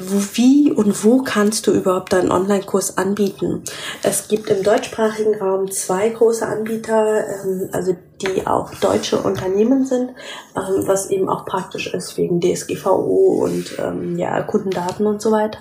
wie und wo kannst du überhaupt deinen Online-Kurs anbieten? Es gibt im deutschsprachigen Raum zwei große Anbieter, ähm, also die auch deutsche Unternehmen sind, ähm, was eben auch praktisch ist wegen DSGVO und ähm, ja, Kundendaten und so weiter.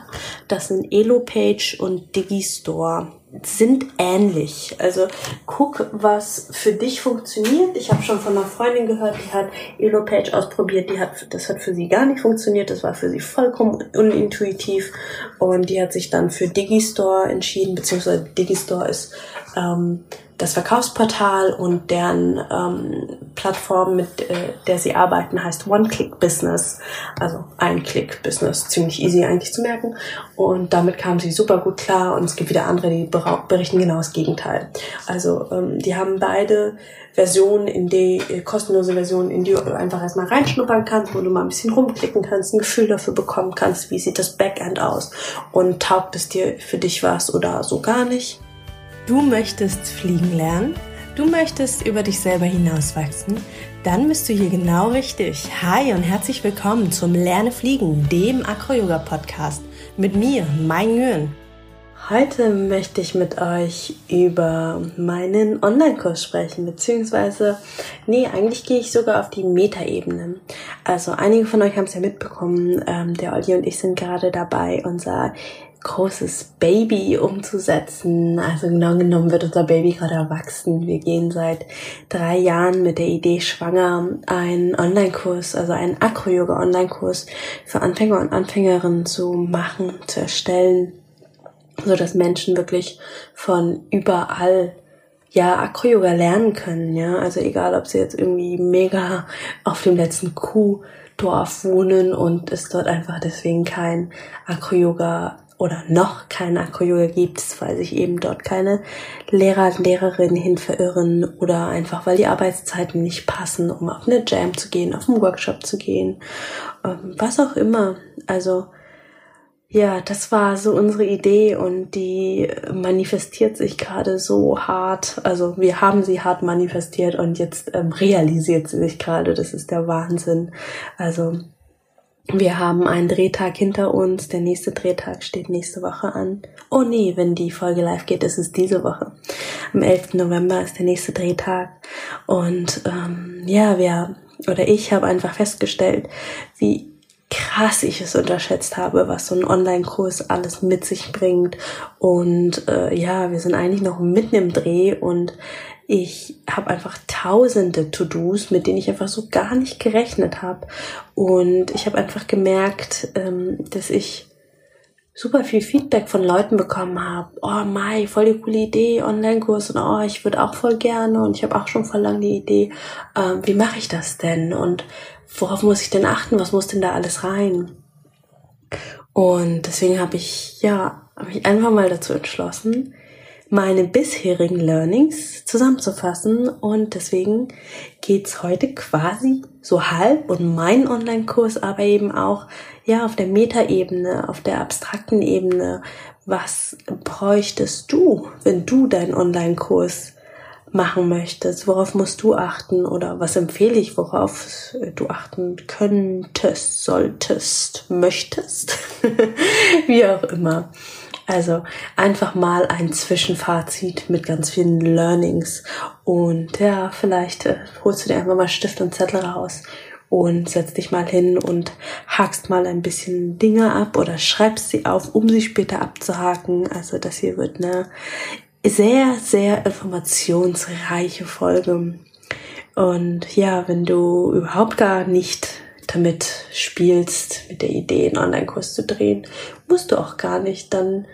Das sind Elopage und Digistore sind ähnlich. Also guck, was für dich funktioniert. Ich habe schon von einer Freundin gehört, die hat Elopage ausprobiert, die hat, das hat für sie gar nicht funktioniert, das war für sie vollkommen unintuitiv und die hat sich dann für Digistore entschieden, beziehungsweise Digistore ist ähm, das Verkaufsportal und deren ähm, Plattform, mit äh, der sie arbeiten, heißt One-Click-Business. Also Ein-Click-Business. Ziemlich easy eigentlich zu merken. Und damit kamen sie super gut klar. Und es gibt wieder andere, die berichten genau das Gegenteil. Also ähm, die haben beide Versionen, in die äh, kostenlose Versionen, in die du einfach erstmal reinschnuppern kannst, wo du mal ein bisschen rumklicken kannst, ein Gefühl dafür bekommen kannst, wie sieht das Backend aus und taugt es dir für dich was oder so gar nicht. Du möchtest fliegen lernen? Du möchtest über dich selber hinauswachsen? Dann bist du hier genau richtig. Hi und herzlich willkommen zum Lerne Fliegen, dem Acro-Yoga-Podcast mit mir, Mai Nguyen. Heute möchte ich mit euch über meinen Online-Kurs sprechen, beziehungsweise, nee, eigentlich gehe ich sogar auf die Metaebene. Also einige von euch haben es ja mitbekommen, ähm, der Olli und ich sind gerade dabei, unser großes Baby umzusetzen. Also genau genommen wird unser Baby gerade erwachsen. Wir gehen seit drei Jahren mit der Idee schwanger einen Online-Kurs, also einen Acro-Yoga-Online-Kurs für Anfänger und Anfängerinnen zu machen, zu erstellen, so dass Menschen wirklich von überall ja, Acro-Yoga lernen können, ja. Also egal, ob sie jetzt irgendwie mega auf dem letzten Kuhdorf wohnen und es dort einfach deswegen kein Acro-Yoga oder noch kein Acro-Yoga gibt, weil sich eben dort keine Lehrer und Lehrerinnen hin verirren oder einfach weil die Arbeitszeiten nicht passen, um auf eine Jam zu gehen, auf einen Workshop zu gehen, ähm, was auch immer. Also ja, das war so unsere Idee und die manifestiert sich gerade so hart. Also wir haben sie hart manifestiert und jetzt ähm, realisiert sie sich gerade. Das ist der Wahnsinn. Also wir haben einen Drehtag hinter uns. Der nächste Drehtag steht nächste Woche an. Oh nee, wenn die Folge live geht, ist es diese Woche. Am 11. November ist der nächste Drehtag. Und ähm, ja, wir oder ich habe einfach festgestellt, wie krass ich es unterschätzt habe, was so ein Online-Kurs alles mit sich bringt. Und äh, ja, wir sind eigentlich noch mitten im Dreh und ich habe einfach tausende To-Dos, mit denen ich einfach so gar nicht gerechnet habe. Und ich habe einfach gemerkt, ähm, dass ich super viel Feedback von Leuten bekommen habe. Oh Mai, voll die coole Idee, Online-Kurs und oh, ich würde auch voll gerne und ich habe auch schon voll lange die Idee, ähm, wie mache ich das denn und worauf muss ich denn achten, was muss denn da alles rein? Und deswegen habe ich ja hab ich einfach mal dazu entschlossen, meine bisherigen Learnings zusammenzufassen und deswegen geht's heute quasi so halb und mein Online-Kurs aber eben auch ja auf der Metaebene, auf der abstrakten Ebene. Was bräuchtest du, wenn du deinen Online-Kurs machen möchtest? Worauf musst du achten oder was empfehle ich, worauf du achten könntest, solltest, möchtest? Wie auch immer. Also einfach mal ein Zwischenfazit mit ganz vielen Learnings. Und ja, vielleicht äh, holst du dir einfach mal Stift und Zettel raus und setzt dich mal hin und hakst mal ein bisschen Dinge ab oder schreibst sie auf, um sie später abzuhaken. Also das hier wird eine sehr, sehr informationsreiche Folge. Und ja, wenn du überhaupt gar nicht damit spielst, mit der Idee, einen Online-Kurs zu drehen, musst du auch gar nicht. Dann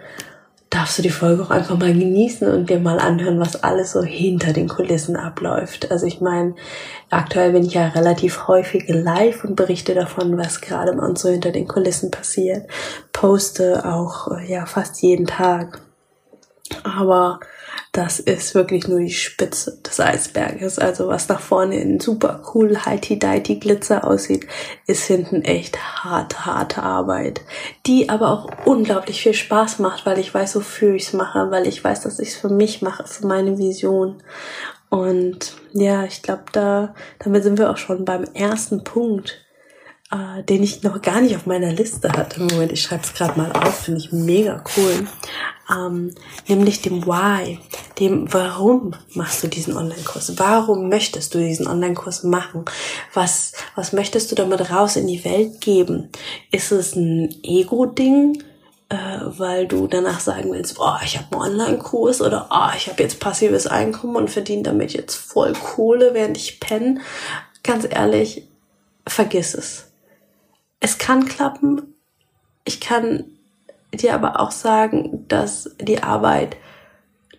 darfst du die Folge auch einfach mal genießen und dir mal anhören, was alles so hinter den Kulissen abläuft. Also ich meine, aktuell bin ich ja relativ häufig live und berichte davon, was gerade uns so hinter den Kulissen passiert. Poste auch ja fast jeden Tag. Aber das ist wirklich nur die Spitze des Eisberges. Also was nach vorne in super cool heiti-deiti Glitzer aussieht, ist hinten echt harte, harte Arbeit. Die aber auch unglaublich viel Spaß macht, weil ich weiß, wofür ich es mache, weil ich weiß, dass ich es für mich mache, für meine Vision. Und ja, ich glaube, da, damit sind wir auch schon beim ersten Punkt. Äh, den ich noch gar nicht auf meiner Liste hatte. Moment, ich schreibe es gerade mal auf, finde ich mega cool. Ähm, nämlich dem Why, dem Warum machst du diesen Online-Kurs? Warum möchtest du diesen Online-Kurs machen? Was, was möchtest du damit raus in die Welt geben? Ist es ein Ego-Ding? Äh, weil du danach sagen willst, oh, ich habe einen Online-Kurs oder oh, ich habe jetzt passives Einkommen und verdiene damit jetzt voll Kohle, während ich penne. Ganz ehrlich, vergiss es es kann klappen. Ich kann dir aber auch sagen, dass die Arbeit,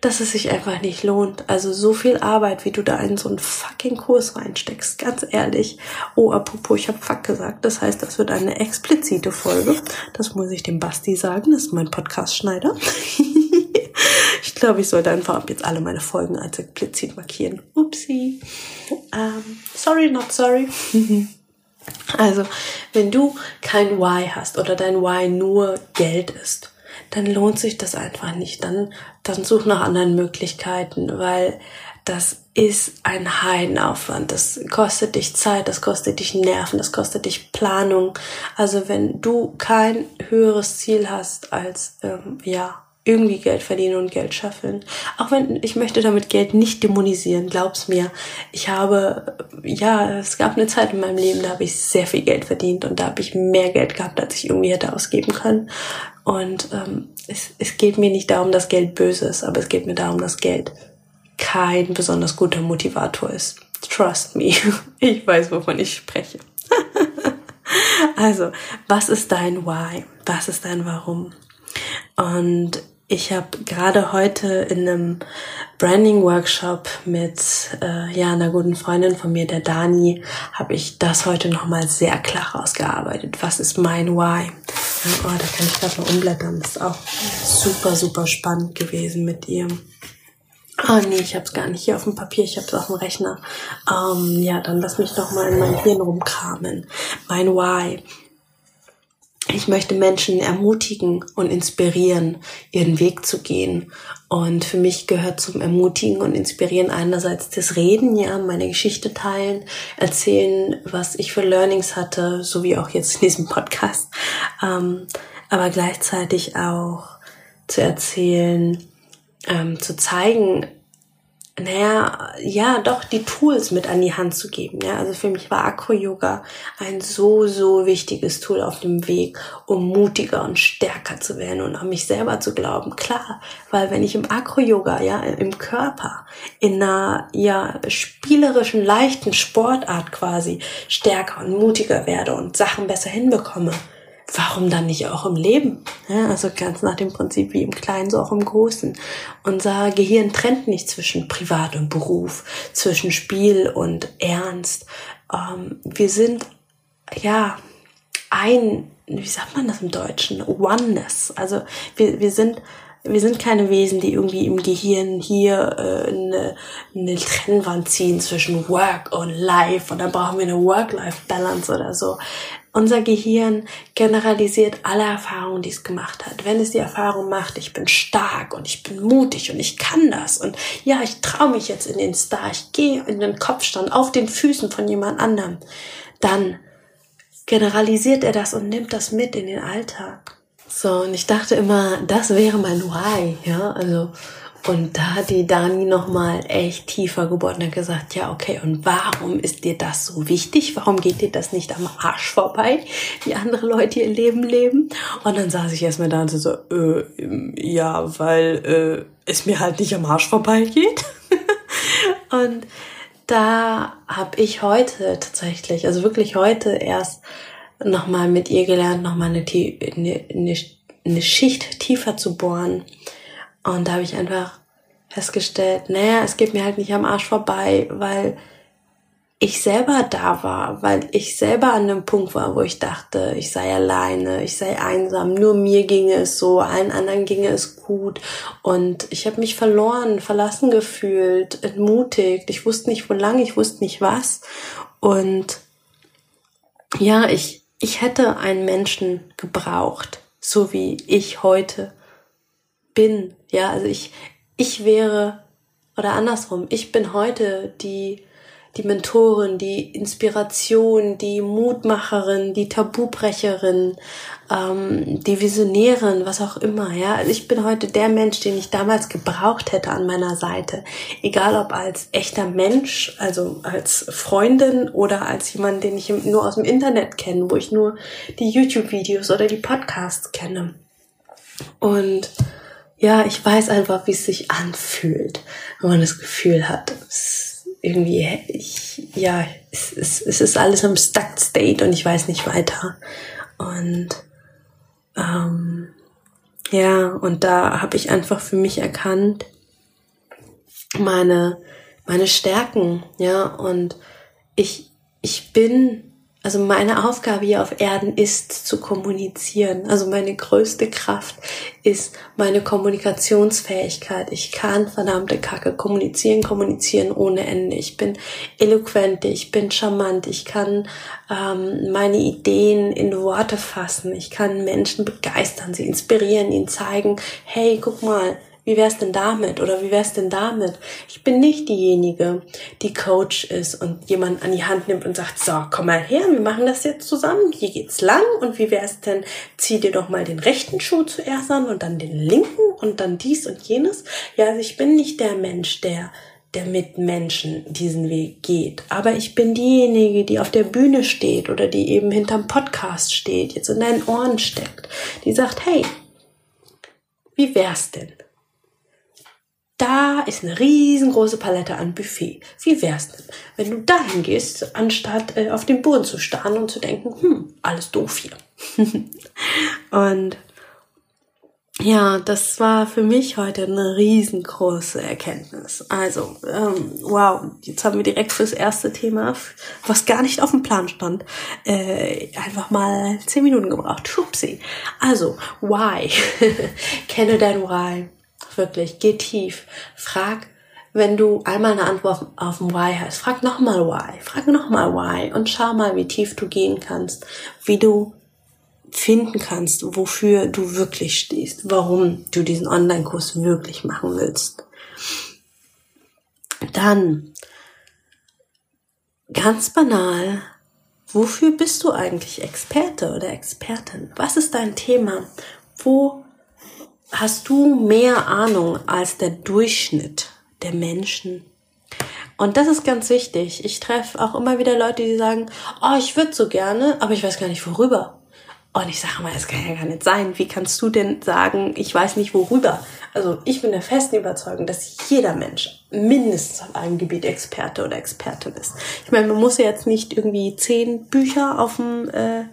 dass es sich einfach nicht lohnt. Also so viel Arbeit, wie du da in so einen fucking Kurs reinsteckst, ganz ehrlich. Oh, apropos, ich habe Fuck gesagt. Das heißt, das wird eine explizite Folge. Das muss ich dem Basti sagen. Das ist mein Podcast-Schneider. ich glaube, ich sollte einfach ab jetzt alle meine Folgen als explizit markieren. Upsi. Um, ähm, sorry, not sorry. Also, wenn du kein Why hast oder dein Why nur Geld ist, dann lohnt sich das einfach nicht. Dann, dann such nach anderen Möglichkeiten, weil das ist ein Heidenaufwand. Das kostet dich Zeit, das kostet dich Nerven, das kostet dich Planung. Also wenn du kein höheres Ziel hast als, ähm, ja, irgendwie Geld verdienen und Geld scheffeln. Auch wenn ich möchte damit Geld nicht dämonisieren, glaub's mir. Ich habe, ja, es gab eine Zeit in meinem Leben, da habe ich sehr viel Geld verdient und da habe ich mehr Geld gehabt, als ich irgendwie hätte ausgeben können. Und ähm, es, es geht mir nicht darum, dass Geld böse ist, aber es geht mir darum, dass Geld kein besonders guter Motivator ist. Trust me. Ich weiß, wovon ich spreche. also, was ist dein Why? Was ist dein Warum? Und ich habe gerade heute in einem Branding-Workshop mit äh, ja einer guten Freundin von mir, der Dani, habe ich das heute nochmal sehr klar rausgearbeitet. Was ist mein Why? Oh, da kann ich gerade mal umblättern. Das ist auch super, super spannend gewesen mit ihr. Oh nee, ich habe es gar nicht hier auf dem Papier, ich habe es auf dem Rechner. Ähm, ja, dann lass mich doch mal in mein Hirn rumkramen. Mein Why ich möchte Menschen ermutigen und inspirieren, ihren Weg zu gehen. Und für mich gehört zum Ermutigen und Inspirieren einerseits das Reden, ja, meine Geschichte teilen, erzählen, was ich für Learnings hatte, so wie auch jetzt in diesem Podcast. Ähm, aber gleichzeitig auch zu erzählen, ähm, zu zeigen, naja, ja, doch die Tools mit an die Hand zu geben. Ja, also für mich war Akro-Yoga ein so, so wichtiges Tool auf dem Weg, um mutiger und stärker zu werden und an mich selber zu glauben. Klar, weil wenn ich im Akro-Yoga, ja, im Körper, in einer, ja, spielerischen, leichten Sportart quasi stärker und mutiger werde und Sachen besser hinbekomme, warum dann nicht auch im Leben? Ja, also ganz nach dem Prinzip wie im Kleinen, so auch im Großen. Unser Gehirn trennt nicht zwischen Privat und Beruf, zwischen Spiel und Ernst. Ähm, wir sind, ja, ein, wie sagt man das im Deutschen? Oneness. Also wir, wir sind wir sind keine Wesen, die irgendwie im Gehirn hier äh, eine, eine Trennwand ziehen zwischen Work und Life und dann brauchen wir eine Work-Life-Balance oder so. Unser Gehirn generalisiert alle Erfahrungen, die es gemacht hat. Wenn es die Erfahrung macht, ich bin stark und ich bin mutig und ich kann das und ja, ich traue mich jetzt in den Star, ich gehe in den Kopfstand auf den Füßen von jemand anderem, dann generalisiert er das und nimmt das mit in den Alltag. So, und ich dachte immer, das wäre mein Why, ja, also und da hat die Dani nochmal echt tiefer gebohrt und hat gesagt, ja, okay, und warum ist dir das so wichtig? Warum geht dir das nicht am Arsch vorbei, wie andere Leute ihr Leben leben? Und dann saß ich erstmal da und so, äh, ja, weil äh, es mir halt nicht am Arsch vorbeigeht. und da habe ich heute tatsächlich, also wirklich heute erst nochmal mit ihr gelernt, nochmal eine, eine, eine Schicht tiefer zu bohren und da habe ich einfach festgestellt, naja, es geht mir halt nicht am Arsch vorbei, weil ich selber da war, weil ich selber an dem Punkt war, wo ich dachte, ich sei alleine, ich sei einsam, nur mir ginge es so, allen anderen ginge es gut. Und ich habe mich verloren, verlassen gefühlt, entmutigt, ich wusste nicht wo lang, ich wusste nicht was. Und ja, ich ich hätte einen Menschen gebraucht, so wie ich heute bin. Ja, also ich, ich wäre, oder andersrum, ich bin heute die, die Mentorin, die Inspiration, die Mutmacherin, die Tabubrecherin, ähm, die Visionärin, was auch immer. Ja, also ich bin heute der Mensch, den ich damals gebraucht hätte an meiner Seite, egal ob als echter Mensch, also als Freundin oder als jemand, den ich nur aus dem Internet kenne, wo ich nur die YouTube-Videos oder die Podcasts kenne. Und ja, ich weiß einfach, wie es sich anfühlt, wenn man das Gefühl hat, irgendwie, ich, ja, es, es, es ist alles im Stuck State und ich weiß nicht weiter. Und ähm, ja, und da habe ich einfach für mich erkannt, meine, meine Stärken, ja, und ich, ich bin also meine Aufgabe hier auf Erden ist zu kommunizieren. Also meine größte Kraft ist meine Kommunikationsfähigkeit. Ich kann verdammte Kacke kommunizieren, kommunizieren ohne Ende. Ich bin eloquent, ich bin charmant, ich kann ähm, meine Ideen in Worte fassen, ich kann Menschen begeistern, sie inspirieren, ihnen zeigen, hey, guck mal, wie wär's denn damit? Oder wie wär's denn damit? Ich bin nicht diejenige, die Coach ist und jemand an die Hand nimmt und sagt, so, komm mal her, wir machen das jetzt zusammen. Hier geht's lang. Und wie wär's denn? Zieh dir doch mal den rechten Schuh zuerst an und dann den linken und dann dies und jenes. Ja, also ich bin nicht der Mensch, der der mit Menschen diesen Weg geht. Aber ich bin diejenige, die auf der Bühne steht oder die eben hinterm Podcast steht, jetzt in deinen Ohren steckt, die sagt, hey, wie wär's denn? Da ist eine riesengroße Palette an Buffet. Wie wär's denn, wenn du dahin gehst, anstatt äh, auf den Boden zu starren und zu denken, hm, alles doof hier. und ja, das war für mich heute eine riesengroße Erkenntnis. Also, ähm, wow, jetzt haben wir direkt fürs erste Thema, was gar nicht auf dem Plan stand, äh, einfach mal zehn Minuten gebraucht. Schubsi. Also, why? Kenne dein Why wirklich, geh tief. Frag, wenn du einmal eine Antwort auf ein Why hast, frag nochmal Why, frag nochmal Why und schau mal, wie tief du gehen kannst, wie du finden kannst, wofür du wirklich stehst, warum du diesen Online-Kurs wirklich machen willst. Dann, ganz banal, wofür bist du eigentlich Experte oder Expertin? Was ist dein Thema? Wo hast du mehr Ahnung als der Durchschnitt der Menschen. Und das ist ganz wichtig. Ich treffe auch immer wieder Leute, die sagen, oh, ich würde so gerne, aber ich weiß gar nicht worüber. Und ich sage mal, das kann ja gar nicht sein. Wie kannst du denn sagen, ich weiß nicht worüber? Also ich bin der festen Überzeugung, dass jeder Mensch mindestens auf einem Gebiet Experte oder Expertin ist. Ich meine, man muss ja jetzt nicht irgendwie zehn Bücher auf dem äh,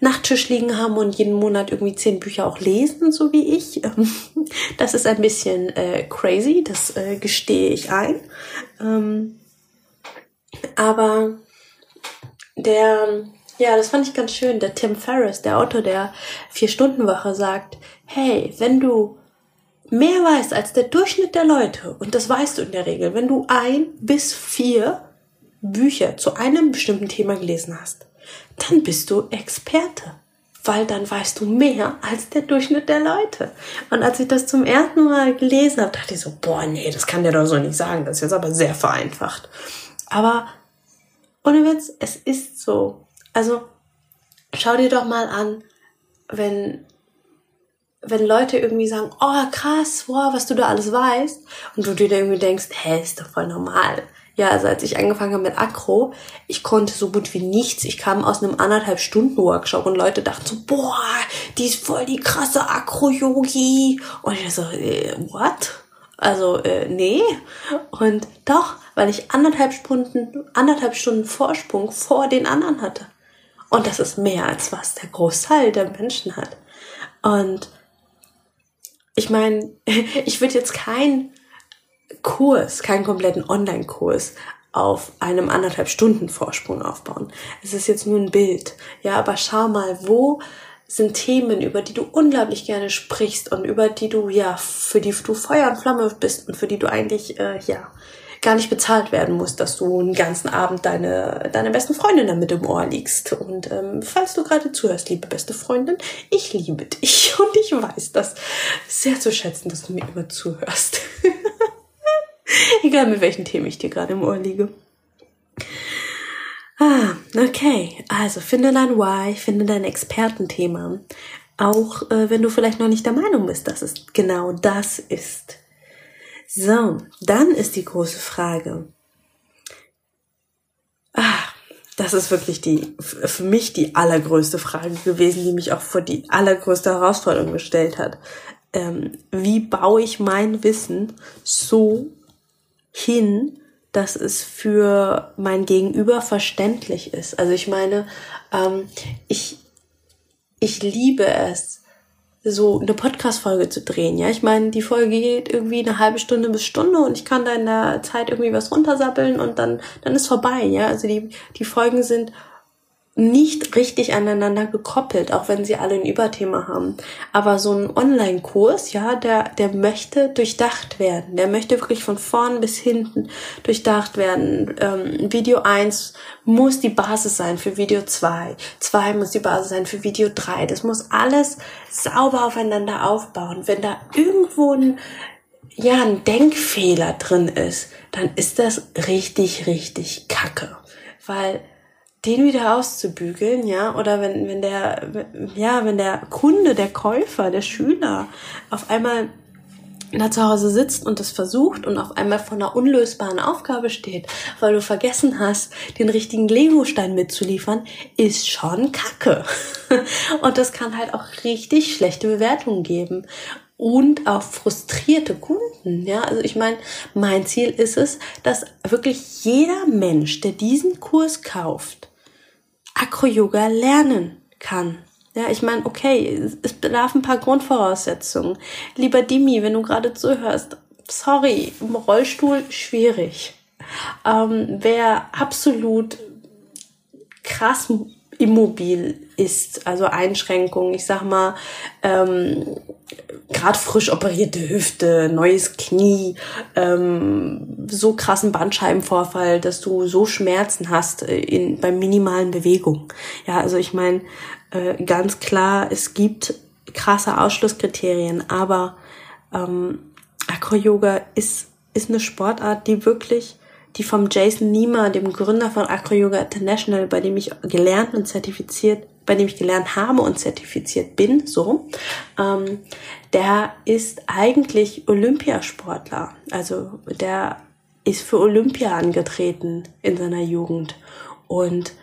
Nachttisch liegen haben und jeden Monat irgendwie zehn Bücher auch lesen, so wie ich. Das ist ein bisschen äh, crazy, das äh, gestehe ich ein. Ähm, aber der ja, das fand ich ganz schön. Der Tim Ferriss, der Autor der Vier-Stunden-Woche, sagt, hey, wenn du mehr weißt als der Durchschnitt der Leute, und das weißt du in der Regel, wenn du ein bis vier Bücher zu einem bestimmten Thema gelesen hast, dann bist du Experte. Weil dann weißt du mehr als der Durchschnitt der Leute. Und als ich das zum ersten Mal gelesen habe, dachte ich so, boah, nee, das kann der doch so nicht sagen. Das ist jetzt aber sehr vereinfacht. Aber ohne Witz, es ist so. Also schau dir doch mal an, wenn wenn Leute irgendwie sagen, oh krass, wow, was du da alles weißt, und du dir irgendwie denkst, hä, ist doch voll normal. Ja, also als ich angefangen habe mit Akro, ich konnte so gut wie nichts. Ich kam aus einem anderthalb Stunden Workshop und Leute dachten so, boah, die ist voll die krasse Akro-Yogi. Und ich so, äh, what? Also, äh, nee. Und doch, weil ich anderthalb Stunden, anderthalb Stunden Vorsprung vor den anderen hatte. Und das ist mehr als was der Großteil der Menschen hat. Und ich meine, ich würde jetzt keinen Kurs, keinen kompletten Online-Kurs auf einem anderthalb Stunden Vorsprung aufbauen. Es ist jetzt nur ein Bild. Ja, aber schau mal, wo sind Themen, über die du unglaublich gerne sprichst und über die du, ja, für die du Feuer und Flamme bist und für die du eigentlich, äh, ja, gar nicht bezahlt werden muss, dass du einen ganzen Abend deine, deine besten Freundin damit im Ohr liegst. Und ähm, falls du gerade zuhörst, liebe beste Freundin, ich liebe dich und ich weiß das sehr zu schätzen, dass du mir immer zuhörst. Egal mit welchen Themen ich dir gerade im Ohr liege. Ah, okay. Also finde dein Why, finde dein Expertenthema. Auch äh, wenn du vielleicht noch nicht der Meinung bist, dass es genau das ist. So, dann ist die große Frage. Ah, das ist wirklich die, für mich die allergrößte Frage gewesen, die mich auch vor die allergrößte Herausforderung gestellt hat. Ähm, wie baue ich mein Wissen so hin, dass es für mein Gegenüber verständlich ist. Also ich meine, ähm, ich, ich liebe es, so eine Podcast-Folge zu drehen. Ja, ich meine, die Folge geht irgendwie eine halbe Stunde bis Stunde und ich kann da in der Zeit irgendwie was runtersappeln und dann, dann ist vorbei. Ja, also die, die Folgen sind nicht richtig aneinander gekoppelt, auch wenn sie alle ein Überthema haben. Aber so ein Online-Kurs, ja, der, der möchte durchdacht werden. Der möchte wirklich von vorn bis hinten durchdacht werden. Ähm, Video 1 muss die Basis sein für Video 2. 2 muss die Basis sein für Video 3. Das muss alles sauber aufeinander aufbauen. Wenn da irgendwo ein, ja, ein Denkfehler drin ist, dann ist das richtig, richtig kacke. Weil den wieder auszubügeln, ja, oder wenn, wenn der, ja, wenn der Kunde, der Käufer, der Schüler auf einmal da zu Hause sitzt und das versucht und auf einmal vor einer unlösbaren Aufgabe steht, weil du vergessen hast, den richtigen Lego-Stein mitzuliefern, ist schon Kacke. Und das kann halt auch richtig schlechte Bewertungen geben und auch frustrierte Kunden. Ja, also ich meine, mein Ziel ist es, dass wirklich jeder Mensch, der diesen Kurs kauft, Acro-Yoga lernen kann. Ja, ich meine, okay, es bedarf ein paar Grundvoraussetzungen. Lieber Dimi, wenn du gerade zuhörst, sorry, im Rollstuhl schwierig. Ähm, wer absolut krass immobil ist, also Einschränkungen, ich sag mal, ähm, gerade frisch operierte Hüfte, neues Knie, ähm, so krassen Bandscheibenvorfall, dass du so Schmerzen hast äh, in, bei minimalen Bewegungen. Ja, also ich meine, äh, ganz klar, es gibt krasse Ausschlusskriterien, aber ähm, Acro-Yoga ist, ist eine Sportart, die wirklich die vom Jason Niemer, dem Gründer von Acro Yoga International, bei dem ich gelernt und zertifiziert bei dem ich gelernt habe und zertifiziert bin, so, ähm, der ist eigentlich Olympiasportler. Also der ist für Olympia angetreten in seiner Jugend. Und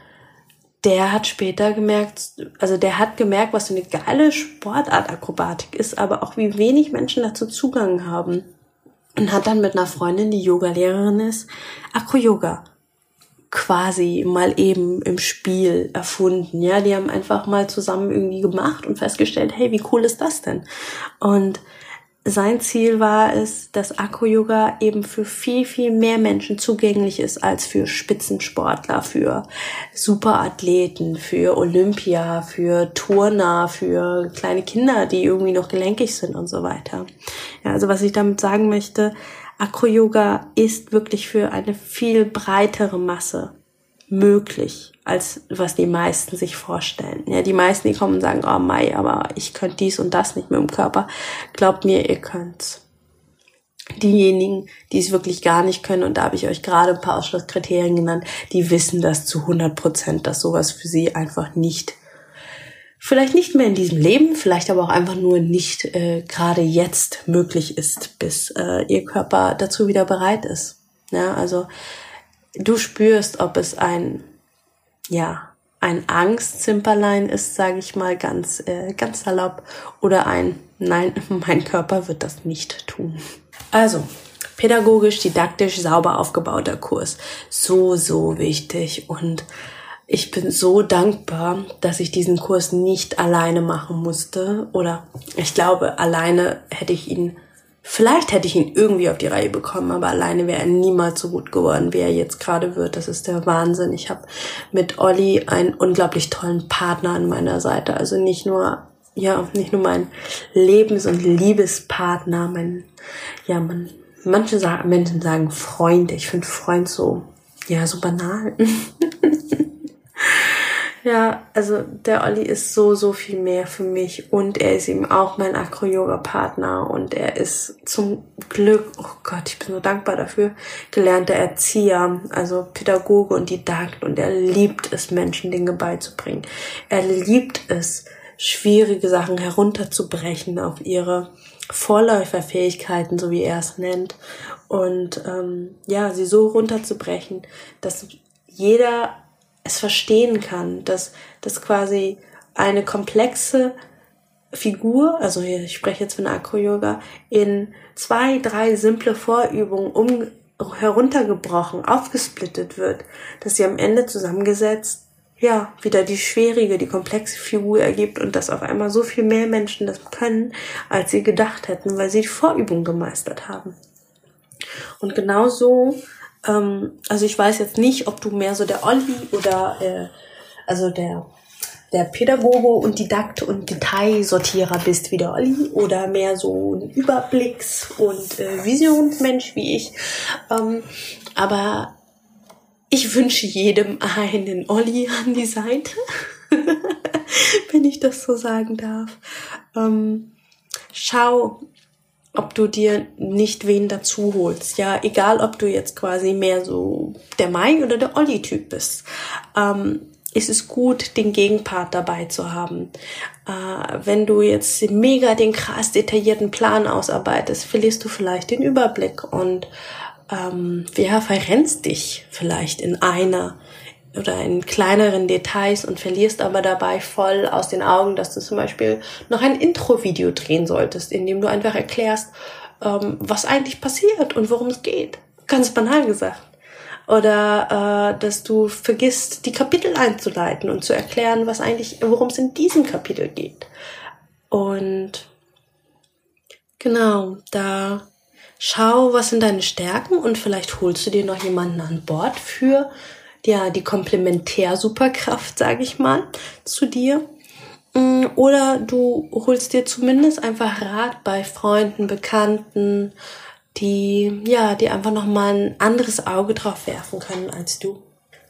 der hat später gemerkt, also der hat gemerkt, was für eine geile Sportart Akrobatik ist, aber auch wie wenig Menschen dazu Zugang haben. Und hat dann mit einer Freundin, die Yoga-Lehrerin ist, Akro-Yoga quasi mal eben im Spiel erfunden. Ja, die haben einfach mal zusammen irgendwie gemacht und festgestellt, hey, wie cool ist das denn? Und sein Ziel war es, dass Akku-Yoga eben für viel, viel mehr Menschen zugänglich ist als für Spitzensportler, für Superathleten, für Olympia, für Turner, für kleine Kinder, die irgendwie noch gelenkig sind und so weiter. Ja, also was ich damit sagen möchte, Acro-Yoga ist wirklich für eine viel breitere Masse möglich, als was die meisten sich vorstellen. Ja, die meisten, die kommen und sagen, oh Mai, aber ich könnte dies und das nicht mit dem Körper. Glaubt mir, ihr könnt's. Diejenigen, die es wirklich gar nicht können, und da habe ich euch gerade ein paar Ausschlusskriterien genannt, die wissen das zu 100 Prozent, dass sowas für sie einfach nicht vielleicht nicht mehr in diesem Leben, vielleicht aber auch einfach nur nicht äh, gerade jetzt möglich ist, bis äh, ihr Körper dazu wieder bereit ist. Ja, also du spürst, ob es ein ja ein Angstzimperlein ist, sage ich mal ganz äh, ganz salopp, oder ein Nein, mein Körper wird das nicht tun. Also pädagogisch, didaktisch, sauber aufgebauter Kurs, so so wichtig und ich bin so dankbar, dass ich diesen Kurs nicht alleine machen musste. Oder ich glaube, alleine hätte ich ihn, vielleicht hätte ich ihn irgendwie auf die Reihe bekommen, aber alleine wäre er niemals so gut geworden, wie er jetzt gerade wird. Das ist der Wahnsinn. Ich habe mit Olli einen unglaublich tollen Partner an meiner Seite. Also nicht nur, ja, nicht nur mein Lebens- und Liebespartner, mein, ja, man, manche sagen, Menschen sagen Freund. Ich finde Freund so, ja, so banal. Ja, also der Olli ist so, so viel mehr für mich und er ist eben auch mein Acro-Yoga-Partner und er ist zum Glück, oh Gott, ich bin so dankbar dafür, gelernter Erzieher, also Pädagoge und Didakt und er liebt es, Menschen Dinge beizubringen. Er liebt es, schwierige Sachen herunterzubrechen auf ihre Vorläuferfähigkeiten, so wie er es nennt. Und ähm, ja, sie so runterzubrechen, dass jeder es verstehen kann, dass das quasi eine komplexe Figur, also ich spreche jetzt von Akro-Yoga, in zwei, drei simple Vorübungen um, heruntergebrochen, aufgesplittet wird, dass sie am Ende zusammengesetzt, ja, wieder die schwierige, die komplexe Figur ergibt und dass auf einmal so viel mehr Menschen das können, als sie gedacht hätten, weil sie die Vorübung gemeistert haben. Und genauso ähm, also ich weiß jetzt nicht, ob du mehr so der Olli oder äh, also der der Pädagoge und Didakt und Detailsortierer bist wie der Olli oder mehr so ein Überblicks- und äh, Visionsmensch wie ich. Ähm, aber ich wünsche jedem einen Olli an die Seite, wenn ich das so sagen darf. Ähm, schau, ob du dir nicht wen dazu holst. Ja, egal ob du jetzt quasi mehr so der Mai oder der Olli-Typ bist. Ähm, ist es gut, den Gegenpart dabei zu haben. Äh, wenn du jetzt mega den krass detaillierten Plan ausarbeitest, verlierst du vielleicht den Überblick und ähm, ja, verrennst dich vielleicht in einer oder in kleineren Details und verlierst aber dabei voll aus den Augen, dass du zum Beispiel noch ein Intro-Video drehen solltest, in dem du einfach erklärst, ähm, was eigentlich passiert und worum es geht. Ganz banal gesagt. Oder äh, dass du vergisst, die Kapitel einzuleiten und zu erklären, was eigentlich, worum es in diesem Kapitel geht. Und genau, da schau, was sind deine Stärken und vielleicht holst du dir noch jemanden an Bord für ja, die Komplementär-Superkraft, sage ich mal, zu dir. Mm, oder du holst dir zumindest einfach Rat bei Freunden, Bekannten, die, ja, die einfach nochmal ein anderes Auge drauf werfen können als du.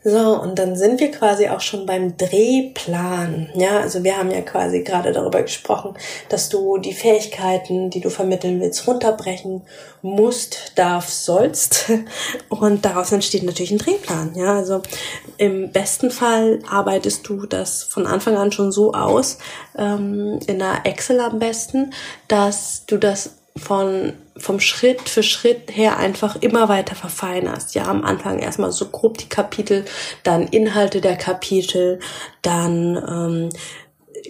So, und dann sind wir quasi auch schon beim Drehplan. Ja, also wir haben ja quasi gerade darüber gesprochen, dass du die Fähigkeiten, die du vermitteln willst, runterbrechen musst, darfst, sollst. Und daraus entsteht natürlich ein Drehplan. Ja, also im besten Fall arbeitest du das von Anfang an schon so aus, ähm, in einer Excel am besten, dass du das von vom Schritt für Schritt her einfach immer weiter verfeinerst. Ja, am Anfang erstmal so grob die Kapitel, dann Inhalte der Kapitel, dann ähm,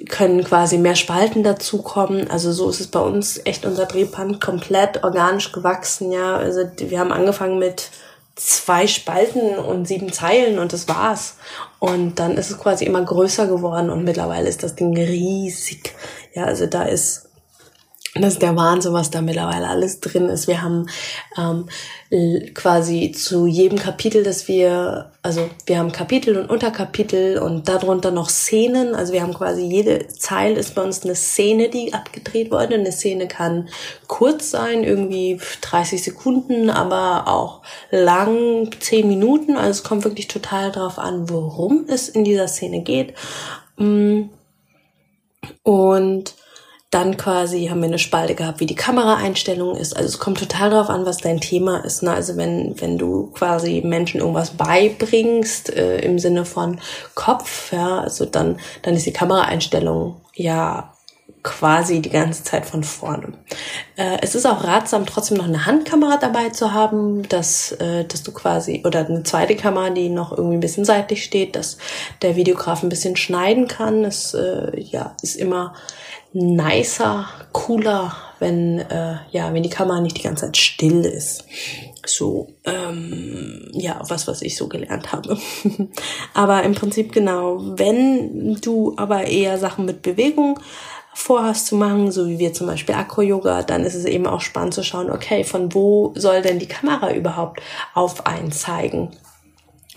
können quasi mehr Spalten dazukommen. Also so ist es bei uns echt unser Drehband komplett organisch gewachsen. Ja, also wir haben angefangen mit zwei Spalten und sieben Zeilen und das war's. Und dann ist es quasi immer größer geworden und mittlerweile ist das Ding riesig. Ja, also da ist das ist der Wahnsinn, was da mittlerweile alles drin ist. Wir haben ähm, quasi zu jedem Kapitel, das wir, also wir haben Kapitel und Unterkapitel und darunter noch Szenen. Also wir haben quasi jede Zeile ist bei uns eine Szene, die abgedreht wurde. Eine Szene kann kurz sein, irgendwie 30 Sekunden, aber auch lang, 10 Minuten. Also es kommt wirklich total drauf an, worum es in dieser Szene geht. Mm. Und dann quasi haben wir eine Spalte gehabt, wie die Kameraeinstellung ist. Also es kommt total darauf an, was dein Thema ist. Ne? Also wenn, wenn du quasi Menschen irgendwas beibringst, äh, im Sinne von Kopf, ja, also dann, dann ist die Kameraeinstellung ja quasi die ganze Zeit von vorne. Äh, es ist auch ratsam, trotzdem noch eine Handkamera dabei zu haben, dass, äh, dass du quasi, oder eine zweite Kamera, die noch irgendwie ein bisschen seitlich steht, dass der Videograf ein bisschen schneiden kann. Es äh, ja, ist immer nicer, cooler, wenn äh, ja, wenn die Kamera nicht die ganze Zeit still ist. So, ähm, ja, was, was ich so gelernt habe. aber im Prinzip genau, wenn du aber eher Sachen mit Bewegung vorhast zu machen, so wie wir zum Beispiel Acro-Yoga, dann ist es eben auch spannend zu schauen, okay, von wo soll denn die Kamera überhaupt auf einen zeigen?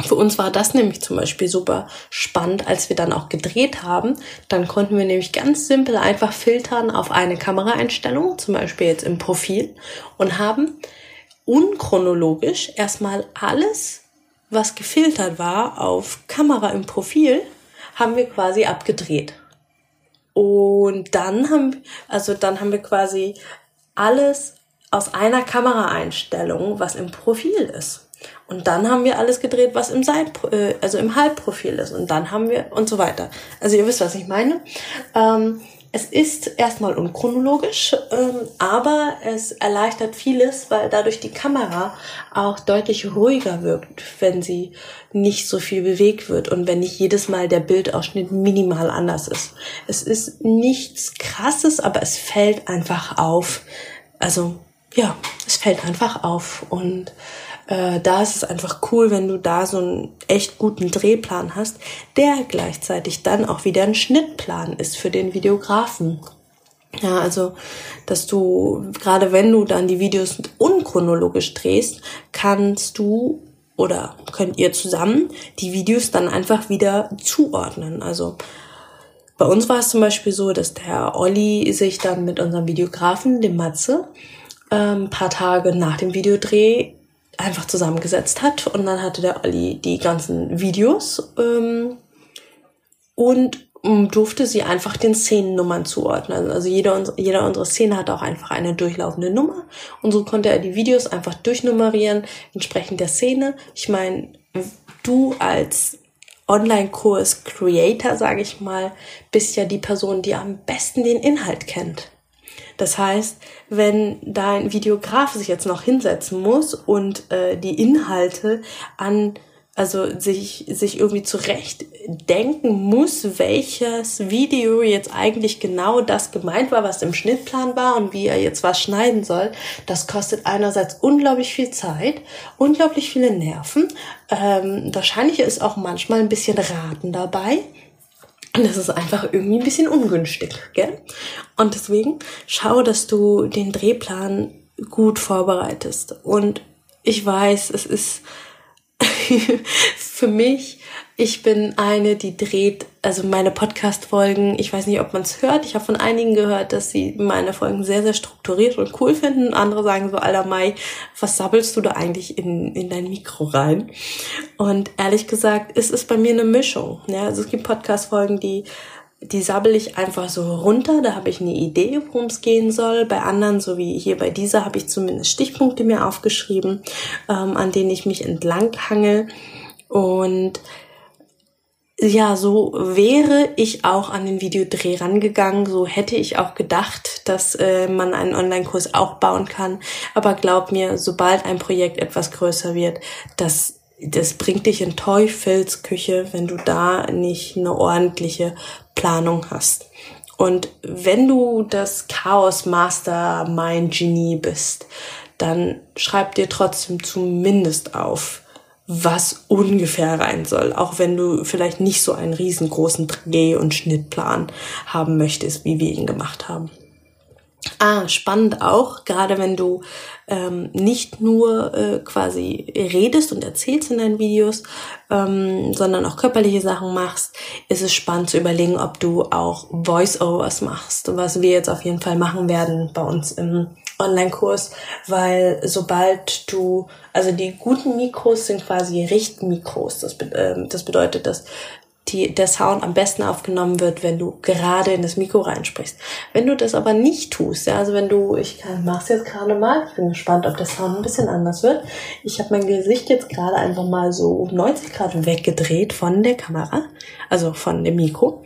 Für uns war das nämlich zum Beispiel super spannend, als wir dann auch gedreht haben. Dann konnten wir nämlich ganz simpel einfach filtern auf eine Kameraeinstellung, zum Beispiel jetzt im Profil, und haben unchronologisch erstmal alles, was gefiltert war, auf Kamera im Profil, haben wir quasi abgedreht. Und dann haben, also dann haben wir quasi alles aus einer Kameraeinstellung, was im Profil ist. Und dann haben wir alles gedreht, was im Seit, äh, also im Halbprofil ist. Und dann haben wir und so weiter. Also ihr wisst, was ich meine. Ähm, es ist erstmal unchronologisch, ähm, aber es erleichtert vieles, weil dadurch die Kamera auch deutlich ruhiger wirkt, wenn sie nicht so viel bewegt wird und wenn nicht jedes Mal der Bildausschnitt minimal anders ist. Es ist nichts Krasses, aber es fällt einfach auf. Also ja, es fällt einfach auf und äh, da ist es einfach cool, wenn du da so einen echt guten Drehplan hast, der gleichzeitig dann auch wieder ein Schnittplan ist für den Videografen. Ja, also, dass du, gerade wenn du dann die Videos unchronologisch drehst, kannst du oder könnt ihr zusammen die Videos dann einfach wieder zuordnen. Also, bei uns war es zum Beispiel so, dass der Olli sich dann mit unserem Videografen, dem Matze, ein ähm, paar Tage nach dem Videodreh einfach zusammengesetzt hat. Und dann hatte der Olli die ganzen Videos ähm, und durfte sie einfach den Szenennummern zuordnen. Also jeder, jeder unserer Szene hat auch einfach eine durchlaufende Nummer. Und so konnte er die Videos einfach durchnummerieren, entsprechend der Szene. Ich meine, du als Online-Kurs-Creator, sage ich mal, bist ja die Person, die am besten den Inhalt kennt. Das heißt, wenn dein Videograf sich jetzt noch hinsetzen muss und äh, die Inhalte an also sich, sich irgendwie zurecht denken muss, welches Video jetzt eigentlich genau das gemeint war, was im Schnittplan war und wie er jetzt was schneiden soll, das kostet einerseits unglaublich viel Zeit, unglaublich viele Nerven. Ähm, wahrscheinlich ist auch manchmal ein bisschen Raten dabei. Das ist einfach irgendwie ein bisschen ungünstig, gell? Und deswegen schau, dass du den Drehplan gut vorbereitest. Und ich weiß, es ist für mich ich bin eine, die dreht, also meine Podcast-Folgen, ich weiß nicht, ob man es hört. Ich habe von einigen gehört, dass sie meine Folgen sehr, sehr strukturiert und cool finden. Andere sagen so, alter Mai, was sabbelst du da eigentlich in, in dein Mikro rein? Und ehrlich gesagt, es ist bei mir eine Mischung. Ja, also es gibt Podcast-Folgen, die die sabbel ich einfach so runter, da habe ich eine Idee, worum es gehen soll. Bei anderen, so wie hier bei dieser, habe ich zumindest Stichpunkte mir aufgeschrieben, ähm, an denen ich mich entlang hangel. Und ja, so wäre ich auch an den Videodreh rangegangen. So hätte ich auch gedacht, dass äh, man einen Online-Kurs auch bauen kann. Aber glaub mir, sobald ein Projekt etwas größer wird, das, das bringt dich in Teufelsküche, wenn du da nicht eine ordentliche Planung hast. Und wenn du das Chaos Mastermind Genie bist, dann schreib dir trotzdem zumindest auf, was ungefähr rein soll, auch wenn du vielleicht nicht so einen riesengroßen Dreh- und Schnittplan haben möchtest, wie wir ihn gemacht haben. Ah, spannend auch, gerade wenn du ähm, nicht nur äh, quasi redest und erzählst in deinen Videos, ähm, sondern auch körperliche Sachen machst, ist es spannend zu überlegen, ob du auch Voice-Overs machst, was wir jetzt auf jeden Fall machen werden bei uns im Online-Kurs, weil sobald du, also die guten Mikros sind quasi Richtmikros. Das, äh, das bedeutet, dass die, der Sound am besten aufgenommen wird, wenn du gerade in das Mikro reinsprichst. Wenn du das aber nicht tust, ja, also wenn du, ich kann, mach's jetzt gerade mal, ich bin gespannt, ob der Sound ein bisschen anders wird. Ich habe mein Gesicht jetzt gerade einfach mal so um 90 Grad weggedreht von der Kamera, also von dem Mikro.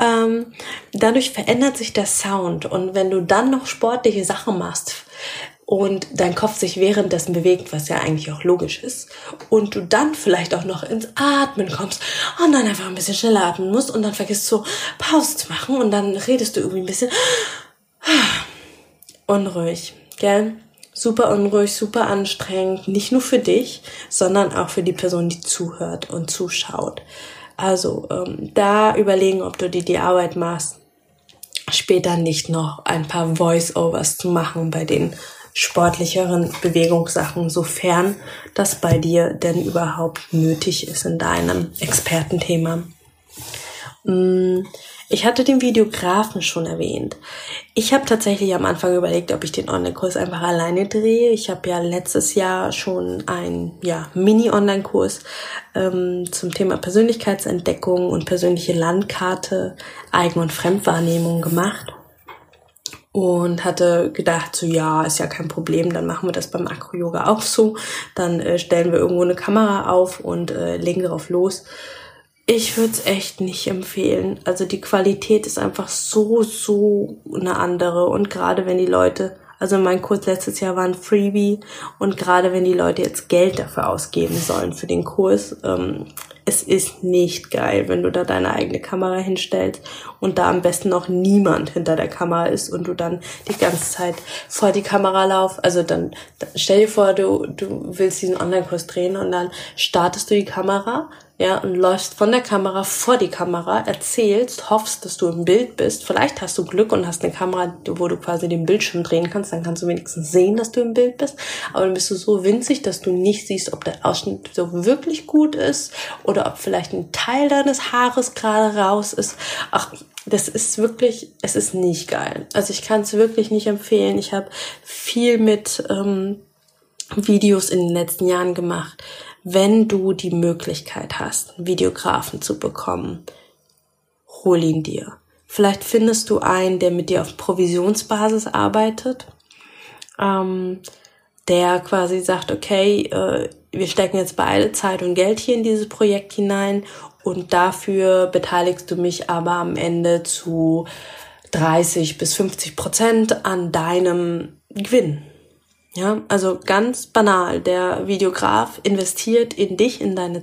Ähm, dadurch verändert sich der Sound und wenn du dann noch sportliche Sachen machst, und dein Kopf sich währenddessen bewegt, was ja eigentlich auch logisch ist, und du dann vielleicht auch noch ins Atmen kommst. Und dann einfach ein bisschen schneller atmen musst und dann vergisst so Pause zu machen. Und dann redest du irgendwie ein bisschen unruhig, gell? Super unruhig, super anstrengend, nicht nur für dich, sondern auch für die Person, die zuhört und zuschaut. Also ähm, da überlegen, ob du dir die Arbeit machst, später nicht noch ein paar Voice-Overs zu machen bei den sportlicheren Bewegungssachen, sofern das bei dir denn überhaupt nötig ist in deinem Expertenthema. Mm, Ich hatte den Videografen schon erwähnt. Ich habe tatsächlich am Anfang überlegt, ob ich den Online-Kurs einfach alleine drehe. Ich habe ja letztes Jahr schon einen ja, Mini-Online-Kurs ähm, zum Thema Persönlichkeitsentdeckung und persönliche Landkarte, Eigen- und Fremdwahrnehmung gemacht und hatte gedacht, so ja, ist ja kein Problem, dann machen wir das beim Acro-Yoga auch so. Dann äh, stellen wir irgendwo eine Kamera auf und äh, legen darauf los. Ich würde es echt nicht empfehlen. Also die Qualität ist einfach so, so eine andere. Und gerade wenn die Leute, also mein Kurs letztes Jahr war ein Freebie und gerade wenn die Leute jetzt Geld dafür ausgeben sollen für den Kurs, ähm, es ist nicht geil, wenn du da deine eigene Kamera hinstellst und da am besten noch niemand hinter der Kamera ist und du dann die ganze Zeit vor die Kamera laufst. Also dann, stell dir vor, du, du willst diesen Online-Kurs drehen und dann startest du die Kamera, ja, und läufst von der Kamera vor die Kamera, erzählst, hoffst, dass du im Bild bist. Vielleicht hast du Glück und hast eine Kamera, wo du quasi den Bildschirm drehen kannst, dann kannst du wenigstens sehen, dass du im Bild bist. Aber dann bist du so winzig, dass du nicht siehst, ob der Ausschnitt so wirklich gut ist oder ob vielleicht ein Teil deines Haares gerade raus ist. Ach, das ist wirklich, es ist nicht geil. Also ich kann es wirklich nicht empfehlen. Ich habe viel mit ähm, Videos in den letzten Jahren gemacht wenn du die Möglichkeit hast, einen Videografen zu bekommen, hol ihn dir. Vielleicht findest du einen, der mit dir auf Provisionsbasis arbeitet, ähm, der quasi sagt, okay, äh, wir stecken jetzt beide Zeit und Geld hier in dieses Projekt hinein und dafür beteiligst du mich aber am Ende zu 30 bis 50 Prozent an deinem Gewinn. Ja, also ganz banal. Der Videograf investiert in dich, in deine,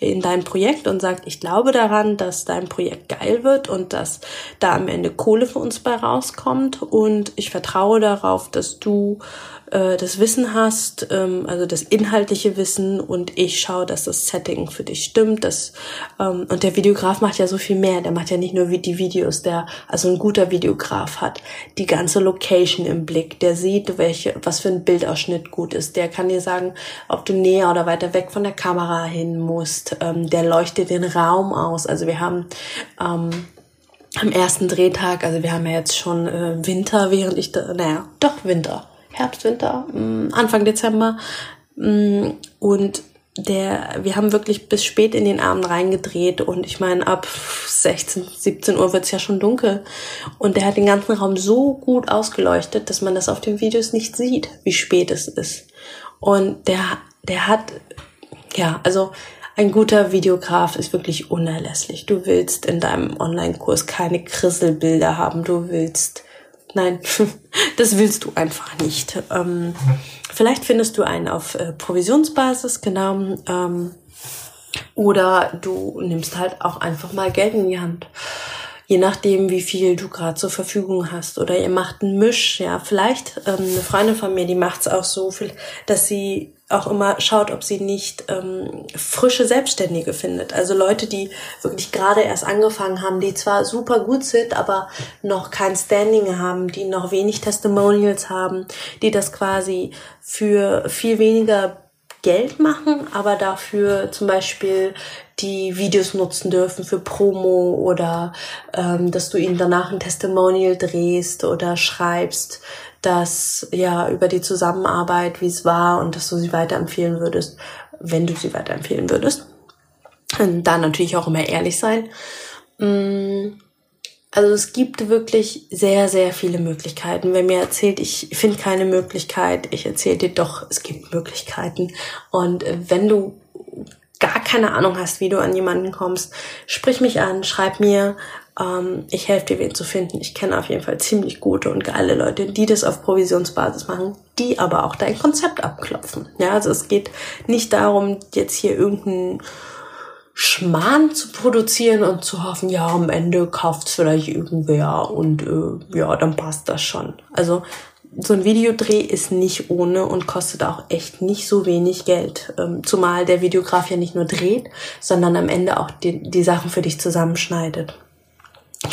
in dein Projekt und sagt, ich glaube daran, dass dein Projekt geil wird und dass da am Ende Kohle für uns bei rauskommt und ich vertraue darauf, dass du äh, das Wissen hast, ähm, also das inhaltliche Wissen und ich schaue, dass das Setting für dich stimmt. Das, ähm, und der Videograf macht ja so viel mehr. Der macht ja nicht nur wie die Videos, der, also ein guter Videograf hat die ganze Location im Blick. Der sieht, welche, was für ein Bildausschnitt gut ist. Der kann dir sagen, ob du näher oder weiter weg von der Kamera hin musst. Ähm, der leuchtet den Raum aus. Also wir haben ähm, am ersten Drehtag, also wir haben ja jetzt schon äh, Winter, während ich da, naja, doch Winter. Herbst, Winter, mm, Anfang Dezember. Mm, und der, wir haben wirklich bis spät in den Abend reingedreht und ich meine, ab 16, 17 Uhr wird's ja schon dunkel. Und der hat den ganzen Raum so gut ausgeleuchtet, dass man das auf den Videos nicht sieht, wie spät es ist. Und der, der hat, ja, also ein guter Videograf ist wirklich unerlässlich. Du willst in deinem Online-Kurs keine Krisselbilder haben. Du willst Nein, das willst du einfach nicht. Ähm, vielleicht findest du einen auf äh, Provisionsbasis, genau. Ähm, oder du nimmst halt auch einfach mal Geld in die Hand je nachdem, wie viel du gerade zur Verfügung hast. Oder ihr macht einen Misch, ja. Vielleicht ähm, eine Freundin von mir, die macht es auch so, viel, dass sie auch immer schaut, ob sie nicht ähm, frische Selbstständige findet. Also Leute, die wirklich gerade erst angefangen haben, die zwar super gut sind, aber noch kein Standing haben, die noch wenig Testimonials haben, die das quasi für viel weniger Geld machen, aber dafür zum Beispiel die Videos nutzen dürfen für Promo oder ähm, dass du ihnen danach ein Testimonial drehst oder schreibst, dass ja über die Zusammenarbeit, wie es war und dass du sie weiterempfehlen würdest, wenn du sie weiterempfehlen würdest. Und dann natürlich auch immer ehrlich sein. Mm, also es gibt wirklich sehr, sehr viele Möglichkeiten. Wenn mir erzählt, ich finde keine Möglichkeit, ich erzähle dir doch, es gibt Möglichkeiten. Und wenn du gar keine Ahnung hast, wie du an jemanden kommst, sprich mich an, schreib mir. Ähm, ich helfe dir, wen zu finden. Ich kenne auf jeden Fall ziemlich gute und geile Leute, die das auf Provisionsbasis machen, die aber auch dein Konzept abklopfen. Ja, also es geht nicht darum, jetzt hier irgendeinen Schmarrn zu produzieren und zu hoffen, ja, am Ende kauft's vielleicht irgendwer und äh, ja, dann passt das schon. Also so ein Videodreh ist nicht ohne und kostet auch echt nicht so wenig Geld. Ähm, zumal der Videograf ja nicht nur dreht, sondern am Ende auch die, die Sachen für dich zusammenschneidet.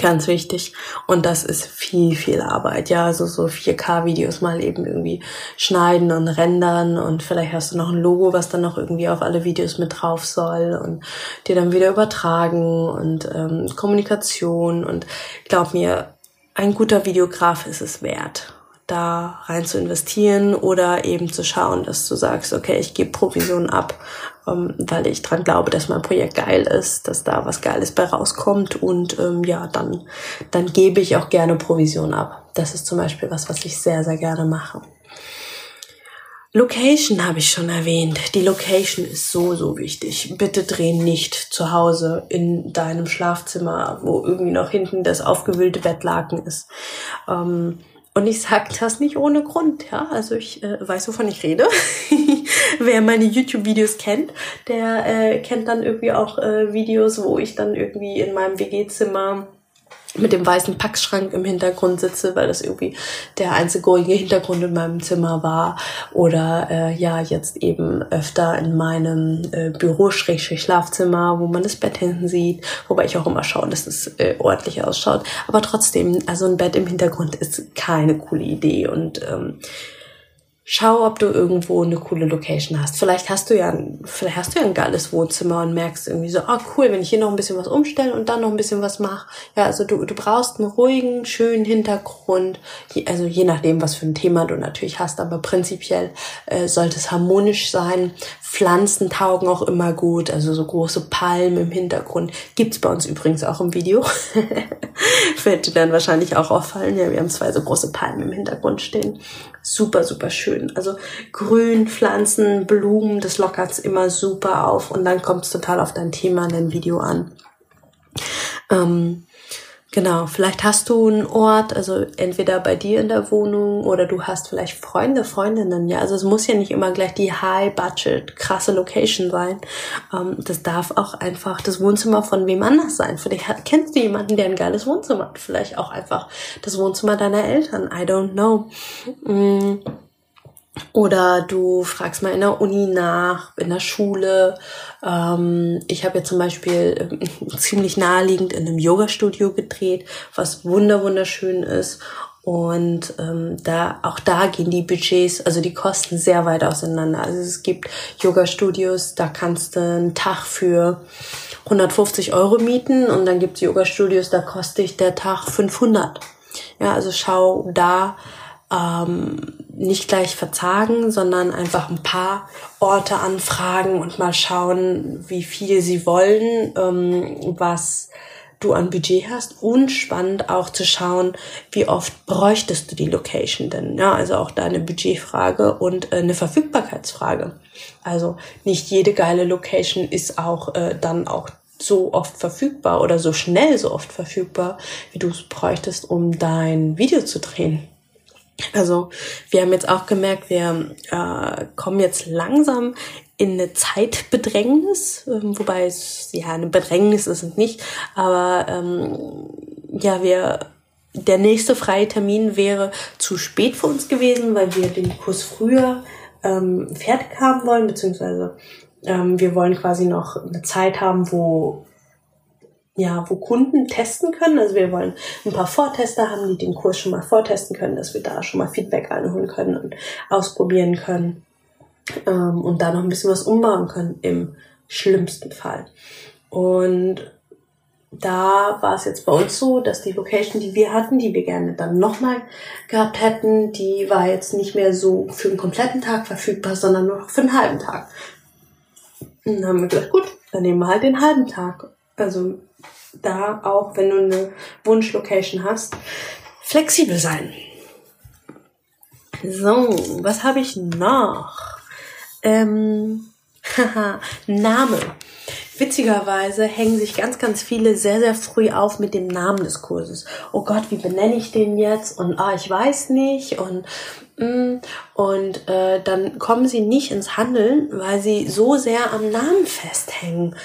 Ganz wichtig. Und das ist viel, viel Arbeit. Ja, also so 4K-Videos mal eben irgendwie schneiden und rendern und vielleicht hast du noch ein Logo, was dann noch irgendwie auf alle Videos mit drauf soll und dir dann wieder übertragen und ähm, Kommunikation und glaub mir, ein guter Videograf ist es wert da rein zu investieren oder eben zu schauen, dass du sagst, okay, ich gebe Provision ab, ähm, weil ich dran glaube, dass mein Projekt geil ist, dass da was Geiles bei rauskommt und ähm, ja, dann, dann gebe ich auch gerne Provision ab. Das ist zum Beispiel was, was ich sehr, sehr gerne mache. Location habe ich schon erwähnt. Die Location ist so, so wichtig. Bitte dreh nicht zu Hause in deinem Schlafzimmer, wo irgendwie noch hinten das aufgewühlte Bettlaken ist. Ähm, und ich sage das nicht ohne Grund, ja. Also ich äh, weiß, wovon ich rede. Wer meine YouTube-Videos kennt, der äh, kennt dann irgendwie auch äh, Videos, wo ich dann irgendwie in meinem WG-Zimmer mit dem weißen Packschrank im Hintergrund sitze, weil das irgendwie der einzige ruhige Hintergrund in meinem Zimmer war. Oder äh, ja, jetzt eben öfter in meinem äh, Büro-Schlafzimmer, wo man das Bett hinten sieht. Wobei ich auch immer schaue, dass es äh, ordentlich ausschaut. Aber trotzdem, also ein Bett im Hintergrund ist keine coole Idee. Und ähm, Schau, ob du irgendwo eine coole Location hast. Vielleicht hast du ja, vielleicht hast du ja ein geiles Wohnzimmer und merkst irgendwie so, ah cool, wenn ich hier noch ein bisschen was umstelle und dann noch ein bisschen was mache. Ja, also du, du brauchst einen ruhigen, schönen Hintergrund. Also je nachdem, was für ein Thema du natürlich hast, aber prinzipiell äh, sollte es harmonisch sein. Pflanzen taugen auch immer gut, also so große Palmen im Hintergrund. Gibt's bei uns übrigens auch im Video. Wird dir dann wahrscheinlich auch auffallen. Ja, wir haben zwei so große Palmen im Hintergrund stehen super, super schön. Also Grün, Pflanzen, Blumen, das lockert's immer super auf und dann kommt's total auf dein Thema in dein Video an. Ähm, Genau, vielleicht hast du einen Ort, also entweder bei dir in der Wohnung oder du hast vielleicht Freunde, Freundinnen, ja. Also es muss ja nicht immer gleich die High-Budget, krasse Location sein. Ähm, das darf auch einfach das Wohnzimmer von wem anders sein. Vielleicht kennst du jemanden, der ein geiles Wohnzimmer hat. Vielleicht auch einfach das Wohnzimmer deiner Eltern. I don't know. Oder du fragst mal in der Uni nach, in der Schule. Ähm, ich habe ja zum Beispiel äh, ziemlich naheliegend in einem Yoga-Studio gedreht, was wunder wunderschön ist. Und ähm, da auch da gehen die Budgets, also die Kosten sehr weit auseinander. Also es gibt Yoga-Studios, da kannst du einen Tag für 150 Euro mieten und dann gibt es Yoga-Studios, da kostet der Tag 500. Ja, also schau da ähm, nicht gleich verzagen, sondern einfach ein paar Orte anfragen und mal schauen, wie viel sie wollen, ähm, was du an Budget hast und spannend auch zu schauen, wie oft bräuchtest du die Location denn, ja, also auch deine Budgetfrage und äh, eine Verfügbarkeitsfrage. Also nicht jede geile Location ist auch äh, dann auch so oft verfügbar oder so schnell so oft verfügbar, wie du es bräuchtest, um dein Video zu drehen. Also wir haben jetzt auch gemerkt, wir äh, kommen jetzt langsam in eine Zeitbedrängnis, äh, wobei es ja eine Bedrängnis ist es nicht, aber ähm, ja, wir der nächste freie Termin wäre zu spät für uns gewesen, weil wir den Kurs früher ähm, fertig haben wollen, beziehungsweise ähm, wir wollen quasi noch eine Zeit haben, wo ja, wo Kunden testen können. Also wir wollen ein paar Vortester haben, die den Kurs schon mal vortesten können, dass wir da schon mal Feedback einholen können und ausprobieren können ähm, und da noch ein bisschen was umbauen können im schlimmsten Fall. Und da war es jetzt bei uns so, dass die Location, die wir hatten, die wir gerne dann nochmal gehabt hätten, die war jetzt nicht mehr so für einen kompletten Tag verfügbar, sondern nur noch für einen halben Tag. Und dann haben wir gedacht, gut, dann nehmen wir halt den halben Tag. Also da auch, wenn du eine Wunschlocation hast, flexibel sein. So, was habe ich noch? Ähm, haha, Name. Witzigerweise hängen sich ganz, ganz viele sehr, sehr früh auf mit dem Namen des Kurses. Oh Gott, wie benenne ich den jetzt? Und ah, ich weiß nicht. Und mm, und äh, dann kommen sie nicht ins Handeln, weil sie so sehr am Namen festhängen.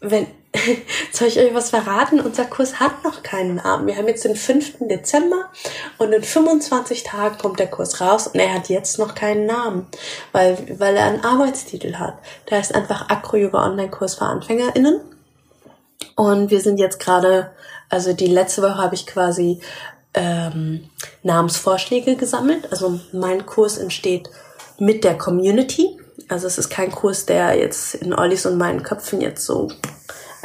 Wenn soll ich euch was verraten? Unser Kurs hat noch keinen Namen. Wir haben jetzt den 5. Dezember und in 25 Tagen kommt der Kurs raus und er hat jetzt noch keinen Namen, weil, weil er einen Arbeitstitel hat. Der heißt einfach Acro-Yoga Online-Kurs für AnfängerInnen. Und wir sind jetzt gerade, also die letzte Woche habe ich quasi ähm, Namensvorschläge gesammelt. Also mein Kurs entsteht mit der Community. Also es ist kein Kurs, der jetzt in Ollis und meinen Köpfen jetzt so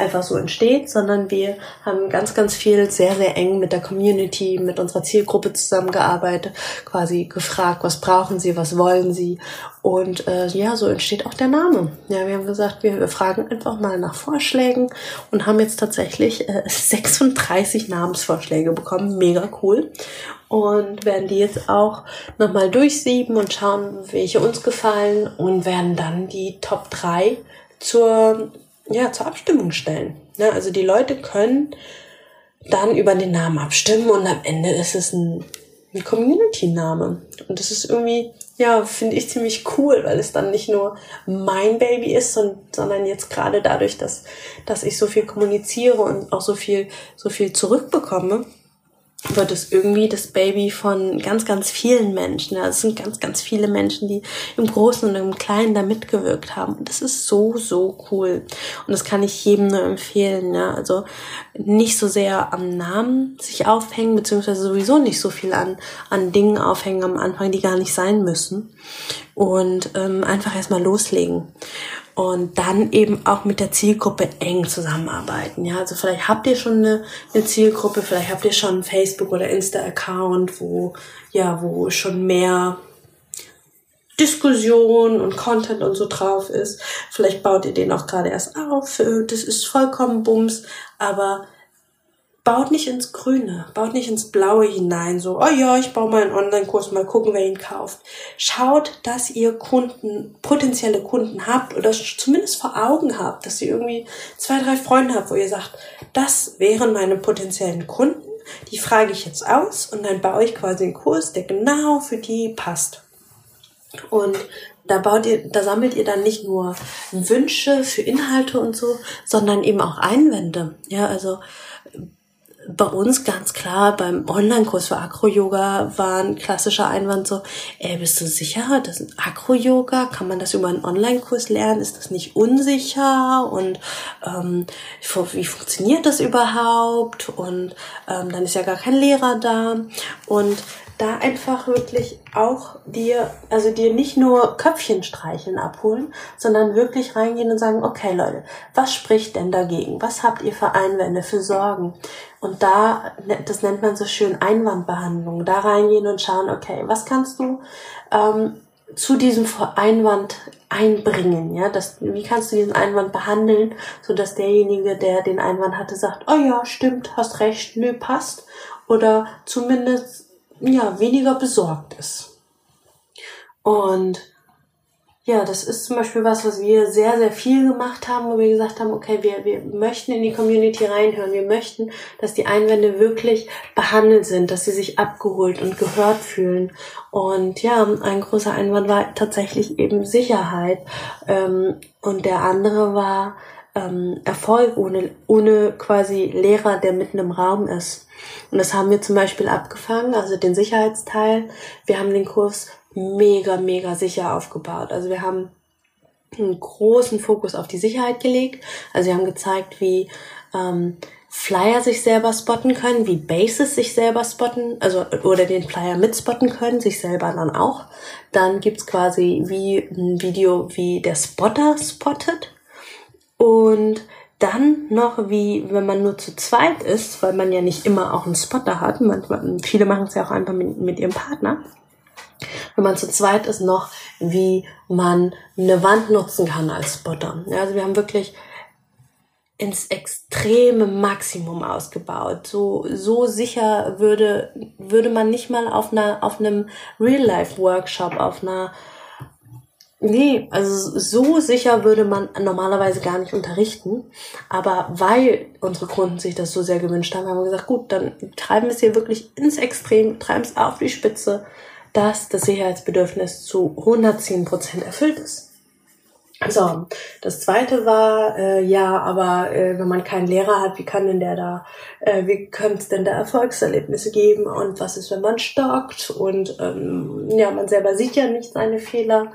einfach so entsteht, sondern wir haben ganz, ganz viel sehr, sehr eng mit der Community, mit unserer Zielgruppe zusammengearbeitet, quasi gefragt, was brauchen sie, was wollen sie. Und äh, ja, so entsteht auch der Name. Ja, wir haben gesagt, wir, wir fragen einfach mal nach Vorschlägen und haben jetzt tatsächlich äh, 36 Namensvorschläge bekommen. Mega cool und werden die jetzt auch nochmal durchsieben und schauen, welche uns gefallen und werden dann die Top 3 zur ja, zur Abstimmung stellen. Ja, also die Leute können dann über den Namen abstimmen und am Ende ist es ein, ein Community-Name. Und das ist irgendwie, ja, finde ich ziemlich cool, weil es dann nicht nur mein Baby ist, sondern jetzt gerade dadurch, dass, dass ich so viel kommuniziere und auch so viel, so viel zurückbekomme, wird es irgendwie das Baby von ganz, ganz vielen Menschen. Ja, es sind ganz, ganz viele Menschen, die im Großen und im Kleinen da mitgewirkt haben. Und das ist so, so cool. Und das kann ich jedem nur empfehlen. Ja. Also nicht so sehr am Namen sich aufhängen, beziehungsweise sowieso nicht so viel an, an Dingen aufhängen am Anfang, die gar nicht sein müssen. Und ähm, einfach erstmal loslegen und dann eben auch mit der Zielgruppe eng zusammenarbeiten. Ja, also vielleicht habt ihr schon eine, eine Zielgruppe, vielleicht habt ihr schon einen Facebook oder Insta-Account, wo ja, wo schon mehr Diskussion und Content und so drauf ist. Vielleicht baut ihr den auch gerade erst auf. Das ist vollkommen Bums, aber baut nicht ins Grüne, baut nicht ins Blaue hinein, so, oh ja, ich baue mal einen Online-Kurs, mal gucken, wer ihn kauft. Schaut, dass ihr Kunden, potenzielle Kunden habt oder zumindest vor Augen habt, dass ihr irgendwie zwei, drei Freunde habt, wo ihr sagt, das wären meine potenziellen Kunden, die frage ich jetzt aus und dann baue ich quasi einen Kurs, der genau für die passt. Und da baut ihr, da sammelt ihr dann nicht nur Wünsche für Inhalte und so, sondern eben auch Einwände. Ja, also bei uns ganz klar beim Online-Kurs für Acro-Yoga war ein klassischer Einwand so, ey, bist du sicher, das ist Acro-Yoga? Kann man das über einen Online-Kurs lernen? Ist das nicht unsicher? Und ähm, wie funktioniert das überhaupt? Und ähm, dann ist ja gar kein Lehrer da. Und da einfach wirklich auch dir, also dir nicht nur Köpfchen streicheln abholen, sondern wirklich reingehen und sagen, okay Leute, was spricht denn dagegen? Was habt ihr für Einwände, für Sorgen? Und da, das nennt man so schön Einwandbehandlung, da reingehen und schauen, okay, was kannst du ähm, zu diesem Einwand einbringen, ja, das, wie kannst du diesen Einwand behandeln, so dass derjenige, der den Einwand hatte, sagt, oh ja, stimmt, hast recht, nö, passt, oder zumindest ja, weniger besorgt ist. Und ja, das ist zum Beispiel was, was wir sehr, sehr viel gemacht haben, wo wir gesagt haben, okay, wir, wir möchten in die Community reinhören. Wir möchten, dass die Einwände wirklich behandelt sind, dass sie sich abgeholt und gehört fühlen. Und ja, ein großer Einwand war tatsächlich eben Sicherheit. Ähm, und der andere war ähm, Erfolg ohne, ohne quasi Lehrer, der mitten im Raum ist. Und das haben wir zum Beispiel abgefangen, also den Sicherheitsteil. Wir haben den Kurs mega, mega sicher aufgebaut. Also wir haben einen großen Fokus auf die Sicherheit gelegt. Also wir haben gezeigt, wie ähm, Flyer sich selber spotten können, wie Bases sich selber spotten, also oder den Flyer mitspotten können, sich selber dann auch. Dann gibt's quasi wie ein Video, wie der Spotter spottet. Und dann noch wie, wenn man nur zu zweit ist, weil man ja nicht immer auch einen Spotter hat, manchmal, viele machen es ja auch einfach mit, mit ihrem Partner. Wenn man zu zweit ist, noch wie man eine Wand nutzen kann als Spotter. Ja, also wir haben wirklich ins extreme Maximum ausgebaut. So, so sicher würde, würde man nicht mal auf einer, auf einem Real-Life-Workshop, auf einer Nee, also so sicher würde man normalerweise gar nicht unterrichten. Aber weil unsere Kunden sich das so sehr gewünscht haben, haben wir gesagt, gut, dann treiben wir es hier wirklich ins Extrem, treiben es auf die Spitze, dass das Sicherheitsbedürfnis zu 110 Prozent erfüllt ist. So, das zweite war, äh, ja, aber äh, wenn man keinen Lehrer hat, wie kann denn der da, äh, wie könnte es denn da Erfolgserlebnisse geben und was ist, wenn man stockt? Und ähm, ja, man selber sieht ja nicht seine Fehler.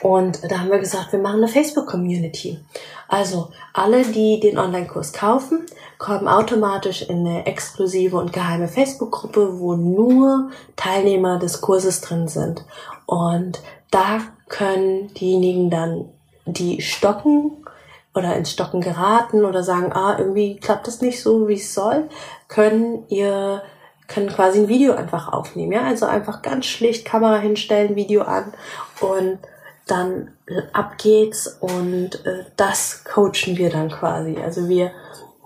Und da haben wir gesagt, wir machen eine Facebook-Community. Also alle, die den Online-Kurs kaufen, kommen automatisch in eine exklusive und geheime Facebook-Gruppe, wo nur Teilnehmer des Kurses drin sind. Und da können diejenigen dann die stocken oder ins Stocken geraten oder sagen, ah, irgendwie klappt das nicht so, wie es soll, können ihr können quasi ein Video einfach aufnehmen, ja, also einfach ganz schlicht Kamera hinstellen, Video an und dann ab geht's und äh, das coachen wir dann quasi. Also wir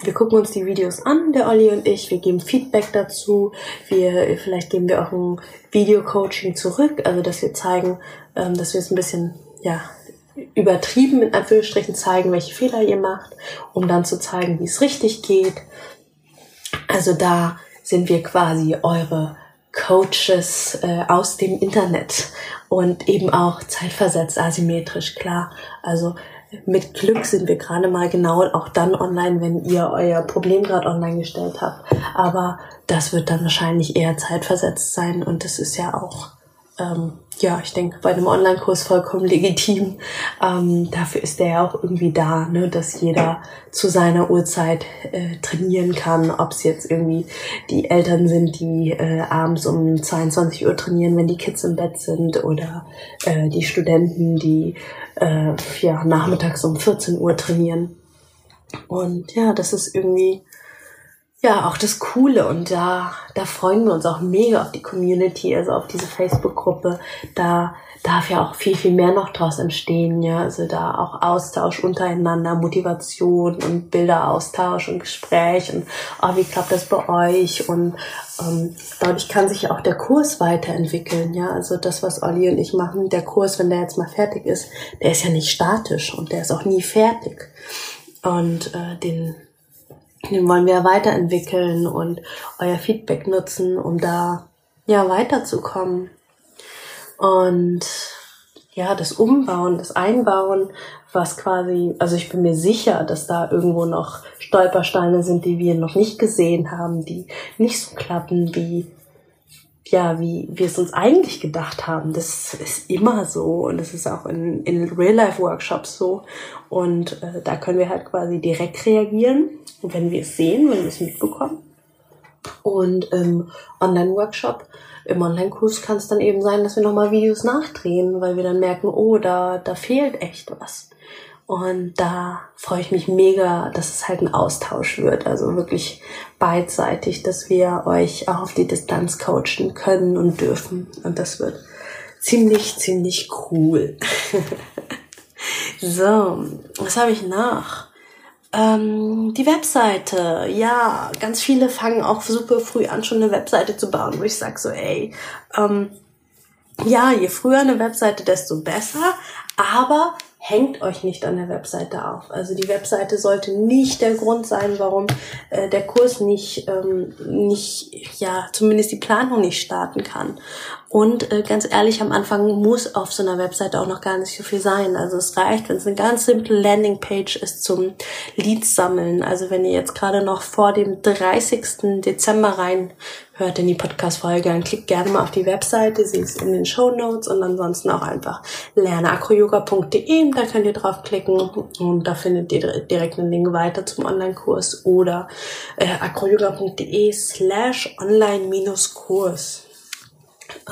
wir gucken uns die Videos an, der Olli und ich, wir geben Feedback dazu, wir vielleicht geben wir auch ein Video-Coaching zurück, also dass wir zeigen, ähm, dass wir es ein bisschen ja übertrieben in Anführungsstrichen zeigen, welche Fehler ihr macht, um dann zu zeigen, wie es richtig geht. Also da sind wir quasi eure Coaches äh, aus dem Internet und eben auch zeitversetzt, asymmetrisch, klar. Also mit Glück sind wir gerade mal genau auch dann online, wenn ihr euer Problem gerade online gestellt habt. Aber das wird dann wahrscheinlich eher zeitversetzt sein und das ist ja auch ähm, ja, ich denke, bei einem Online-Kurs vollkommen legitim. Ähm, dafür ist der ja auch irgendwie da, ne, dass jeder zu seiner Uhrzeit äh, trainieren kann. Ob es jetzt irgendwie die Eltern sind, die äh, abends um 22 Uhr trainieren, wenn die Kids im Bett sind, oder äh, die Studenten, die äh, ja nachmittags um 14 Uhr trainieren. Und ja, das ist irgendwie ja, auch das Coole und da, da freuen wir uns auch mega auf die Community, also auf diese Facebook-Gruppe. Da darf ja auch viel, viel mehr noch draus entstehen, ja. Also da auch Austausch untereinander, Motivation und Bilderaustausch und Gespräch und oh, wie klappt das bei euch? Und ähm, dadurch kann sich auch der Kurs weiterentwickeln, ja. Also das, was Olli und ich machen, der Kurs, wenn der jetzt mal fertig ist, der ist ja nicht statisch und der ist auch nie fertig. Und äh, den den wollen wir weiterentwickeln und euer Feedback nutzen, um da ja weiterzukommen. Und ja, das Umbauen, das Einbauen, was quasi, also ich bin mir sicher, dass da irgendwo noch Stolpersteine sind, die wir noch nicht gesehen haben, die nicht so klappen, wie ja, wie wir es uns eigentlich gedacht haben. Das ist immer so und das ist auch in, in Real-Life-Workshops so. Und äh, da können wir halt quasi direkt reagieren, wenn wir es sehen, wenn wir es mitbekommen. Und im Online-Workshop, im Online-Kurs kann es dann eben sein, dass wir nochmal Videos nachdrehen, weil wir dann merken, oh, da, da fehlt echt was. Und da freue ich mich mega, dass es halt ein Austausch wird. Also wirklich beidseitig, dass wir euch auch auf die Distanz coachen können und dürfen. Und das wird ziemlich, ziemlich cool. so, was habe ich noch? Ähm, die Webseite, ja, ganz viele fangen auch super früh an, schon eine Webseite zu bauen, wo ich sage so, ey, ähm, ja, je früher eine Webseite, desto besser, aber hängt euch nicht an der Webseite auf. Also die Webseite sollte nicht der Grund sein, warum äh, der Kurs nicht, ähm, nicht, ja, zumindest die Planung nicht starten kann. Und äh, ganz ehrlich, am Anfang muss auf so einer Webseite auch noch gar nicht so viel sein. Also es reicht, wenn es eine ganz simple Landingpage ist zum Leads sammeln. Also wenn ihr jetzt gerade noch vor dem 30. Dezember rein hört in die Podcast-Folge, dann klickt gerne mal auf die Webseite, sie ist in den Show Notes und ansonsten auch einfach lerneacroyoga.de, da könnt ihr draufklicken und da findet ihr direkt einen Link weiter zum Online-Kurs oder äh, acroyoga.de slash online-kurs.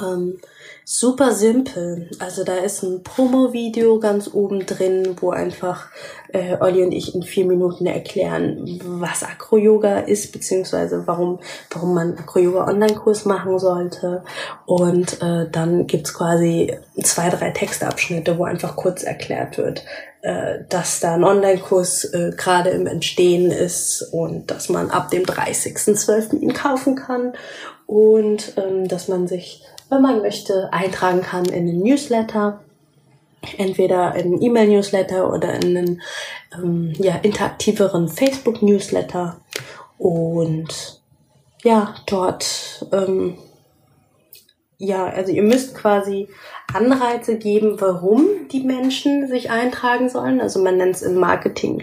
Ähm, super simpel. Also da ist ein Promo-Video ganz oben drin, wo einfach äh, Olli und ich in vier Minuten erklären, was Acro-Yoga ist, beziehungsweise warum, warum man Acro-Yoga-Online-Kurs machen sollte. Und äh, dann gibt's quasi zwei, drei Textabschnitte, wo einfach kurz erklärt wird, äh, dass da ein Online-Kurs äh, gerade im Entstehen ist und dass man ab dem 30.12. ihn kaufen kann und ähm, dass man sich, wenn man möchte, eintragen kann in den Newsletter. Entweder in einen E-Mail-Newsletter oder in einen ähm, ja, interaktiveren Facebook-Newsletter. Und ja, dort ähm, ja, also ihr müsst quasi Anreize geben, warum die Menschen sich eintragen sollen. Also man nennt es im Marketing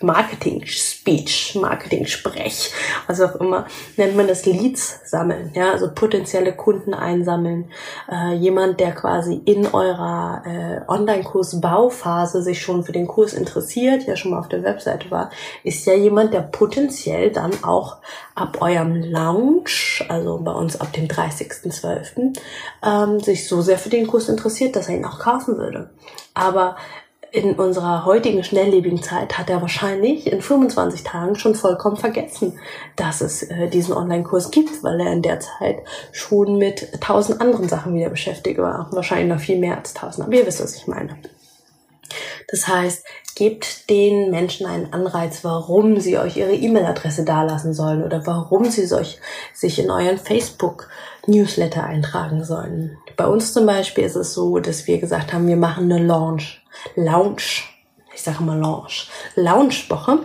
Marketing Speech, Marketing Sprech, was auch immer, nennt man das Leads sammeln, ja, also potenzielle Kunden einsammeln. Äh, jemand, der quasi in eurer äh, Online-Kurs Bauphase sich schon für den Kurs interessiert, ja schon mal auf der Webseite war, ist ja jemand, der potenziell dann auch ab eurem Launch, also bei uns ab dem 30.12., ähm, sich so sehr für den Kurs interessiert, dass er ihn auch kaufen würde. Aber in unserer heutigen schnelllebigen Zeit hat er wahrscheinlich in 25 Tagen schon vollkommen vergessen, dass es äh, diesen Online-Kurs gibt, weil er in der Zeit schon mit tausend anderen Sachen wieder beschäftigt war. Wahrscheinlich noch viel mehr als tausend, aber ihr wisst, was ich meine. Das heißt, gebt den Menschen einen Anreiz, warum sie euch ihre E-Mail-Adresse dalassen sollen oder warum sie sich, in euren Facebook-Newsletter eintragen sollen. Bei uns zum Beispiel ist es so, dass wir gesagt haben, wir machen eine Launch. Lounge, ich sage mal Lounge, Lounge-Woche.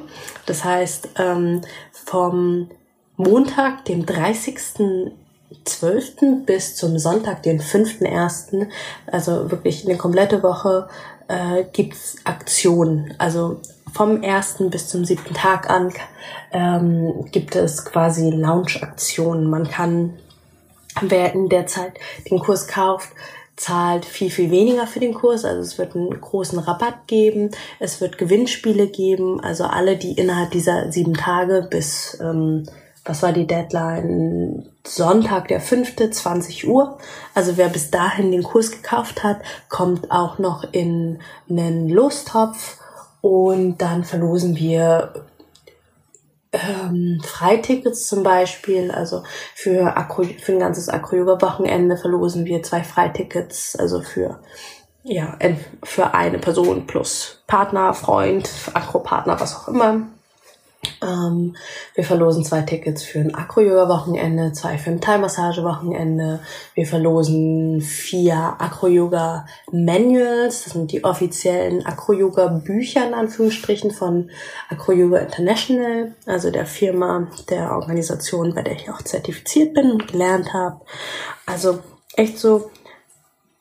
Das heißt, ähm, vom Montag, dem 30.12. bis zum Sonntag, den 5.1., also wirklich eine komplette Woche, äh, gibt's Aktionen. Also vom ersten bis zum siebten Tag an ähm, gibt es quasi Lounge-Aktionen. Man kann, wer in der Zeit den Kurs kauft, zahlt viel, viel weniger für den Kurs. Also es wird einen großen Rabatt geben. Es wird Gewinnspiele geben. Also alle, die innerhalb dieser sieben Tage bis, ähm, was war die Deadline? Sonntag, der fünfte, 20 Uhr. Also wer bis dahin den Kurs gekauft hat, kommt auch noch in einen Lostopf. Und dann verlosen wir ähm, Freitickets zum Beispiel, also für, Akro, für ein ganzes Acro-Yoga-Wochenende verlosen wir zwei Freitickets, also für ja, für eine Person plus Partner, Freund, Akro-Partner, was auch immer. Ähm, wir verlosen zwei Tickets für ein Acro-Yoga-Wochenende, zwei für ein Thai-Massage-Wochenende. Wir verlosen vier Acro-Yoga-Manuals. Das sind die offiziellen Acro-Yoga-Bücher in Anführungsstrichen von Acro-Yoga International, also der Firma, der Organisation, bei der ich auch zertifiziert bin und gelernt habe. Also echt so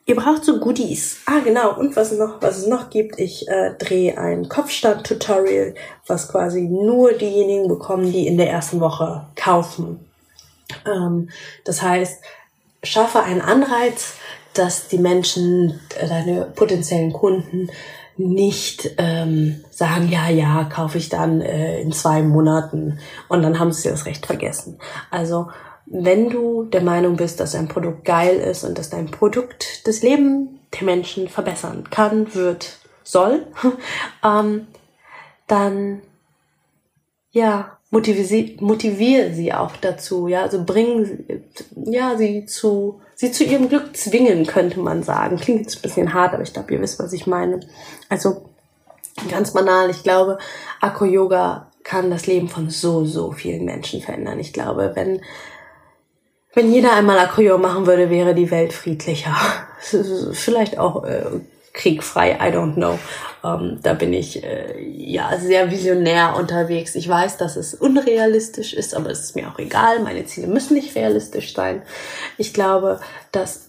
Ihr braucht so Goodies. Ah, genau. Und was noch, was es noch gibt, ich äh, drehe ein Kopfstand-Tutorial, was quasi nur diejenigen bekommen, die in der ersten Woche kaufen. Ähm, das heißt, schaffe einen Anreiz, dass die Menschen, äh, deine potenziellen Kunden, nicht ähm, sagen, ja, ja, kaufe ich dann äh, in zwei Monaten und dann haben sie das Recht vergessen. Also wenn du der Meinung bist, dass ein Produkt geil ist und dass dein Produkt das Leben der Menschen verbessern kann, wird, soll, ähm, dann ja, motiviere sie, motiviere sie auch dazu, ja, also bringen ja, sie zu, sie zu ihrem Glück zwingen, könnte man sagen. Klingt jetzt ein bisschen hart, aber ich glaube, ihr wisst, was ich meine. Also, ganz banal, ich glaube, Akro-Yoga kann das Leben von so, so vielen Menschen verändern. Ich glaube, wenn wenn jeder einmal Acryo machen würde, wäre die Welt friedlicher. Vielleicht auch äh, kriegfrei, I don't know. Ähm, da bin ich äh, ja sehr visionär unterwegs. Ich weiß, dass es unrealistisch ist, aber es ist mir auch egal. Meine Ziele müssen nicht realistisch sein. Ich glaube, dass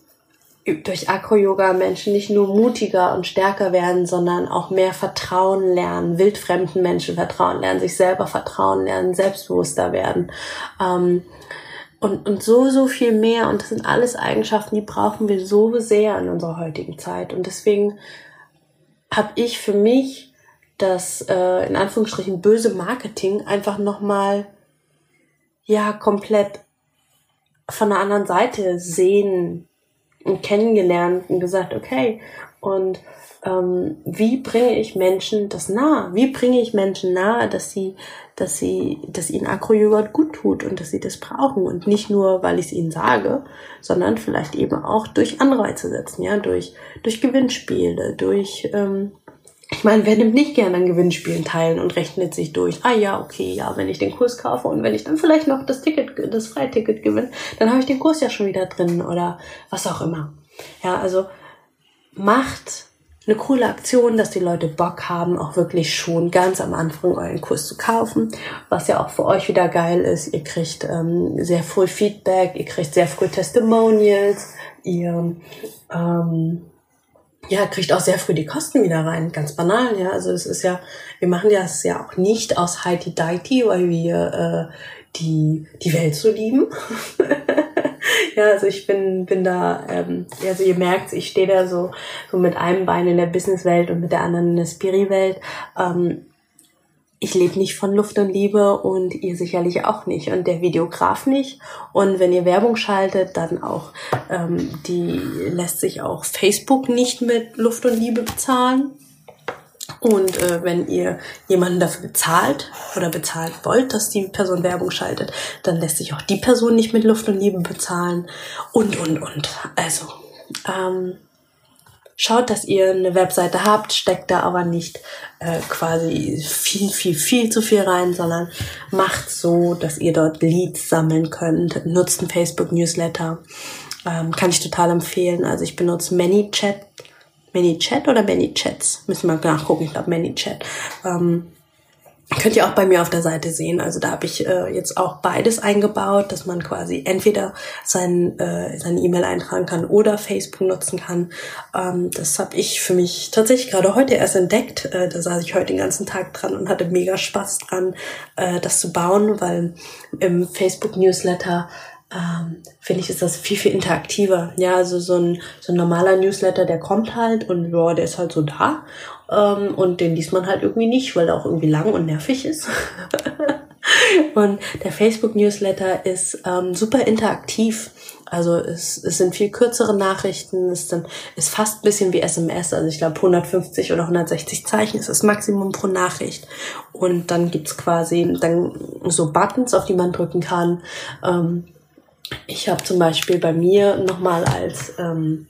durch Acro-Yoga Menschen nicht nur mutiger und stärker werden, sondern auch mehr Vertrauen lernen, wildfremden Menschen vertrauen lernen, sich selber vertrauen lernen, selbstbewusster werden. Ähm, und, und so, so viel mehr. Und das sind alles Eigenschaften, die brauchen wir so sehr in unserer heutigen Zeit. Und deswegen habe ich für mich das äh, in Anführungsstrichen böse Marketing einfach nochmal ja komplett von der anderen Seite sehen und kennengelernt und gesagt, okay, und ähm, wie bringe ich Menschen das nahe? Wie bringe ich Menschen nahe, dass sie, dass sie, dass ihnen Acro-Joghurt gut tut und dass sie das brauchen und nicht nur, weil ich es ihnen sage, sondern vielleicht eben auch durch Anreize setzen, ja, durch, durch Gewinnspiele, durch, ähm, ich meine, wer nimmt nicht gerne an Gewinnspielen teilen und rechnet sich durch, ah ja, okay, ja, wenn ich den Kurs kaufe und wenn ich dann vielleicht noch das Ticket, das Freiticket gewinne, dann habe ich den Kurs ja schon wieder drin oder was auch immer. Ja, also macht eine coole Aktion, dass die Leute Bock haben, auch wirklich schon ganz am Anfang euren Kurs zu kaufen. Was ja auch für euch wieder geil ist, ihr kriegt ähm, sehr früh Feedback, ihr kriegt sehr früh Testimonials, ihr ähm, ja, kriegt auch sehr früh die Kosten wieder rein, ganz banal, ja. Also es ist ja, wir machen das ja auch nicht aus Heidi Deity, weil wir äh, die, die Welt so lieben. ja, also ich bin, bin da, ähm, also ihr merkt, ich stehe da so, so mit einem Bein in der Businesswelt und mit der anderen in der Spiri-Welt. Ähm, ich lebe nicht von Luft und Liebe und ihr sicherlich auch nicht und der Videograf nicht. Und wenn ihr Werbung schaltet, dann auch, ähm, die lässt sich auch Facebook nicht mit Luft und Liebe bezahlen. Und äh, wenn ihr jemanden dafür bezahlt oder bezahlt wollt, dass die Person Werbung schaltet, dann lässt sich auch die Person nicht mit Luft und Liebe bezahlen. Und, und, und. Also, ähm, schaut, dass ihr eine Webseite habt, steckt da aber nicht äh, quasi viel, viel, viel zu viel rein, sondern macht so, dass ihr dort Leads sammeln könnt. Nutzt ein Facebook-Newsletter. Ähm, kann ich total empfehlen. Also ich benutze ManyChat ManyChat oder ManyChats? Müssen wir nachgucken, ich glaube ManyChat. Ähm, könnt ihr auch bei mir auf der Seite sehen. Also da habe ich äh, jetzt auch beides eingebaut, dass man quasi entweder sein, äh, seine E-Mail eintragen kann oder Facebook nutzen kann. Ähm, das habe ich für mich tatsächlich gerade heute erst entdeckt. Äh, da saß ich heute den ganzen Tag dran und hatte mega Spaß dran, äh, das zu bauen, weil im Facebook-Newsletter ähm, finde ich, ist das viel, viel interaktiver. Ja, also so ein, so ein normaler Newsletter, der kommt halt und ja, der ist halt so da. Ähm, und den liest man halt irgendwie nicht, weil er auch irgendwie lang und nervig ist. und der Facebook-Newsletter ist ähm, super interaktiv. Also es, es sind viel kürzere Nachrichten, es sind, ist fast ein bisschen wie SMS, also ich glaube 150 oder 160 Zeichen ist das Maximum pro Nachricht. Und dann gibt's quasi dann so Buttons, auf die man drücken kann. Ähm, ich habe zum Beispiel bei mir nochmal als, ähm,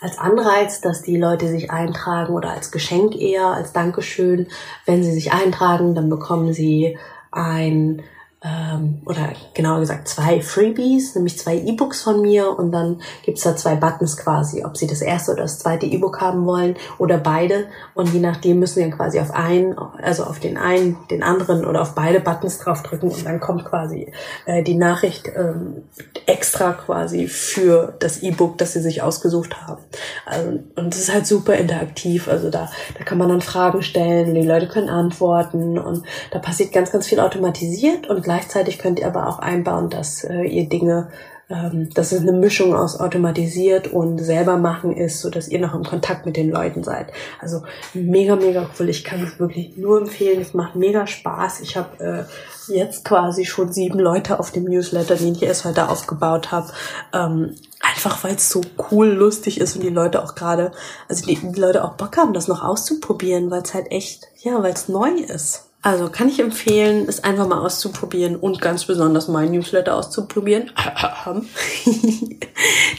als Anreiz, dass die Leute sich eintragen oder als Geschenk eher, als Dankeschön. Wenn sie sich eintragen, dann bekommen sie ein ähm, oder genauer gesagt zwei Freebies, nämlich zwei E-Books von mir. Und dann gibt's da zwei Buttons quasi, ob sie das erste oder das zweite E-Book haben wollen oder beide. Und je nachdem müssen sie dann quasi auf einen, also auf den einen, den anderen oder auf beide Buttons draufdrücken. Und dann kommt quasi äh, die Nachricht ähm, extra quasi für das E-Book, das sie sich ausgesucht haben. Also, und es ist halt super interaktiv, also da, da kann man dann Fragen stellen die Leute können antworten. Und da passiert ganz, ganz viel automatisiert und Gleichzeitig könnt ihr aber auch einbauen, dass äh, ihr Dinge, ähm, dass es eine Mischung aus automatisiert und selber machen ist, so dass ihr noch im Kontakt mit den Leuten seid. Also mega, mega cool. Ich kann es wirklich nur empfehlen. Es macht mega Spaß. Ich habe äh, jetzt quasi schon sieben Leute auf dem Newsletter, den ich erst heute aufgebaut habe. Ähm, einfach weil es so cool, lustig ist und die Leute auch gerade, also die, die Leute auch Bock haben, das noch auszuprobieren, weil es halt echt, ja, weil es neu ist. Also kann ich empfehlen, es einfach mal auszuprobieren und ganz besonders mein Newsletter auszuprobieren.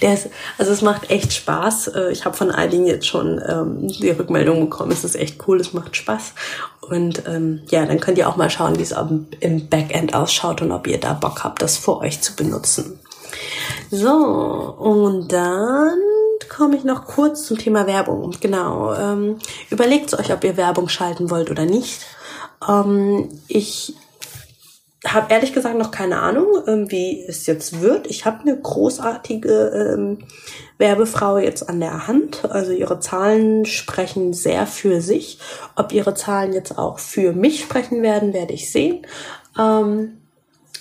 Der ist, also es macht echt Spaß. Äh, ich habe von einigen jetzt schon ähm, die Rückmeldung bekommen. Es ist echt cool, es macht Spaß. Und ähm, ja, dann könnt ihr auch mal schauen, wie es im Backend ausschaut und ob ihr da Bock habt, das für euch zu benutzen. So, und dann komme ich noch kurz zum Thema Werbung. Genau. Ähm, überlegt euch, ob ihr Werbung schalten wollt oder nicht. Ähm, ich habe ehrlich gesagt noch keine Ahnung, ähm, wie es jetzt wird. Ich habe eine großartige ähm, Werbefrau jetzt an der Hand. Also ihre Zahlen sprechen sehr für sich. Ob ihre Zahlen jetzt auch für mich sprechen werden, werde ich sehen. Ähm,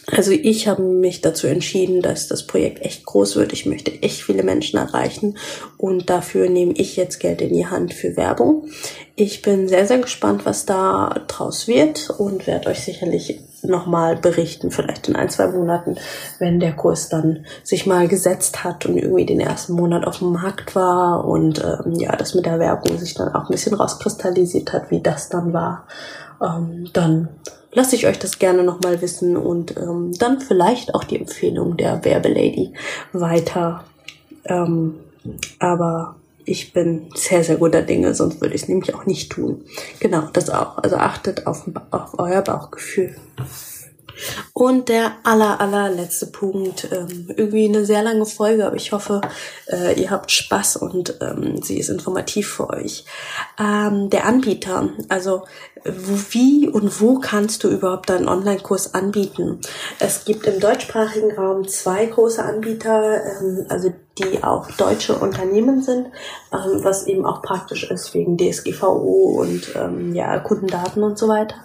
also ich habe mich dazu entschieden, dass das Projekt echt groß wird. Ich möchte echt viele Menschen erreichen und dafür nehme ich jetzt Geld in die Hand für Werbung. Ich bin sehr, sehr gespannt, was da draus wird und werde euch sicherlich nochmal berichten, vielleicht in ein, zwei Monaten, wenn der Kurs dann sich mal gesetzt hat und irgendwie den ersten Monat auf dem Markt war und ähm, ja, das mit der Werbung sich dann auch ein bisschen rauskristallisiert hat, wie das dann war. Ähm, dann lasse ich euch das gerne nochmal wissen und ähm, dann vielleicht auch die Empfehlung der Werbelady weiter. Ähm, aber ich bin sehr, sehr guter Dinge, sonst würde ich es nämlich auch nicht tun. Genau, das auch. Also achtet auf, auf euer Bauchgefühl. Und der aller, allerletzte Punkt, ähm, irgendwie eine sehr lange Folge, aber ich hoffe, äh, ihr habt Spaß und ähm, sie ist informativ für euch. Ähm, der Anbieter, also wie und wo kannst du überhaupt deinen Online-Kurs anbieten? Es gibt im deutschsprachigen Raum zwei große Anbieter, ähm, also die auch deutsche Unternehmen sind, ähm, was eben auch praktisch ist wegen DSGVO und ähm, ja, Kundendaten und so weiter.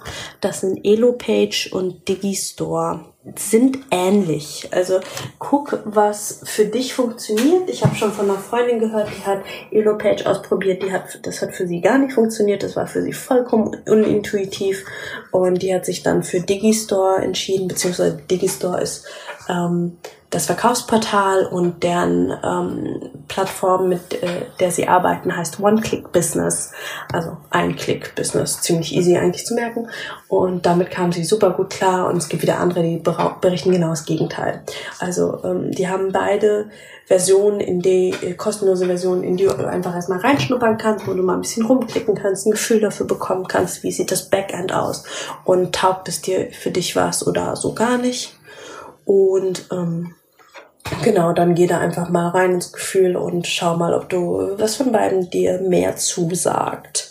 Das sind Elopage und Digistore sind ähnlich. Also guck, was für dich funktioniert. Ich habe schon von einer Freundin gehört, die hat Elopage ausprobiert, die hat, das hat für sie gar nicht funktioniert, das war für sie vollkommen unintuitiv und die hat sich dann für Digistore entschieden, beziehungsweise Digistore ist ähm, das Verkaufsportal und deren ähm, Plattform, mit äh, der sie arbeiten, heißt One-Click-Business. Also Ein-Click-Business. Ziemlich easy eigentlich zu merken. Und damit kamen sie super gut klar. Und es gibt wieder andere, die berichten genau das Gegenteil. Also ähm, die haben beide Versionen, in die äh, kostenlose Versionen, in die du einfach erstmal reinschnuppern kannst, wo du mal ein bisschen rumklicken kannst, ein Gefühl dafür bekommen kannst, wie sieht das Backend aus und taugt es dir für dich was oder so gar nicht. Und ähm, Genau, dann geh da einfach mal rein ins Gefühl und schau mal, ob du was von beiden dir mehr zusagt.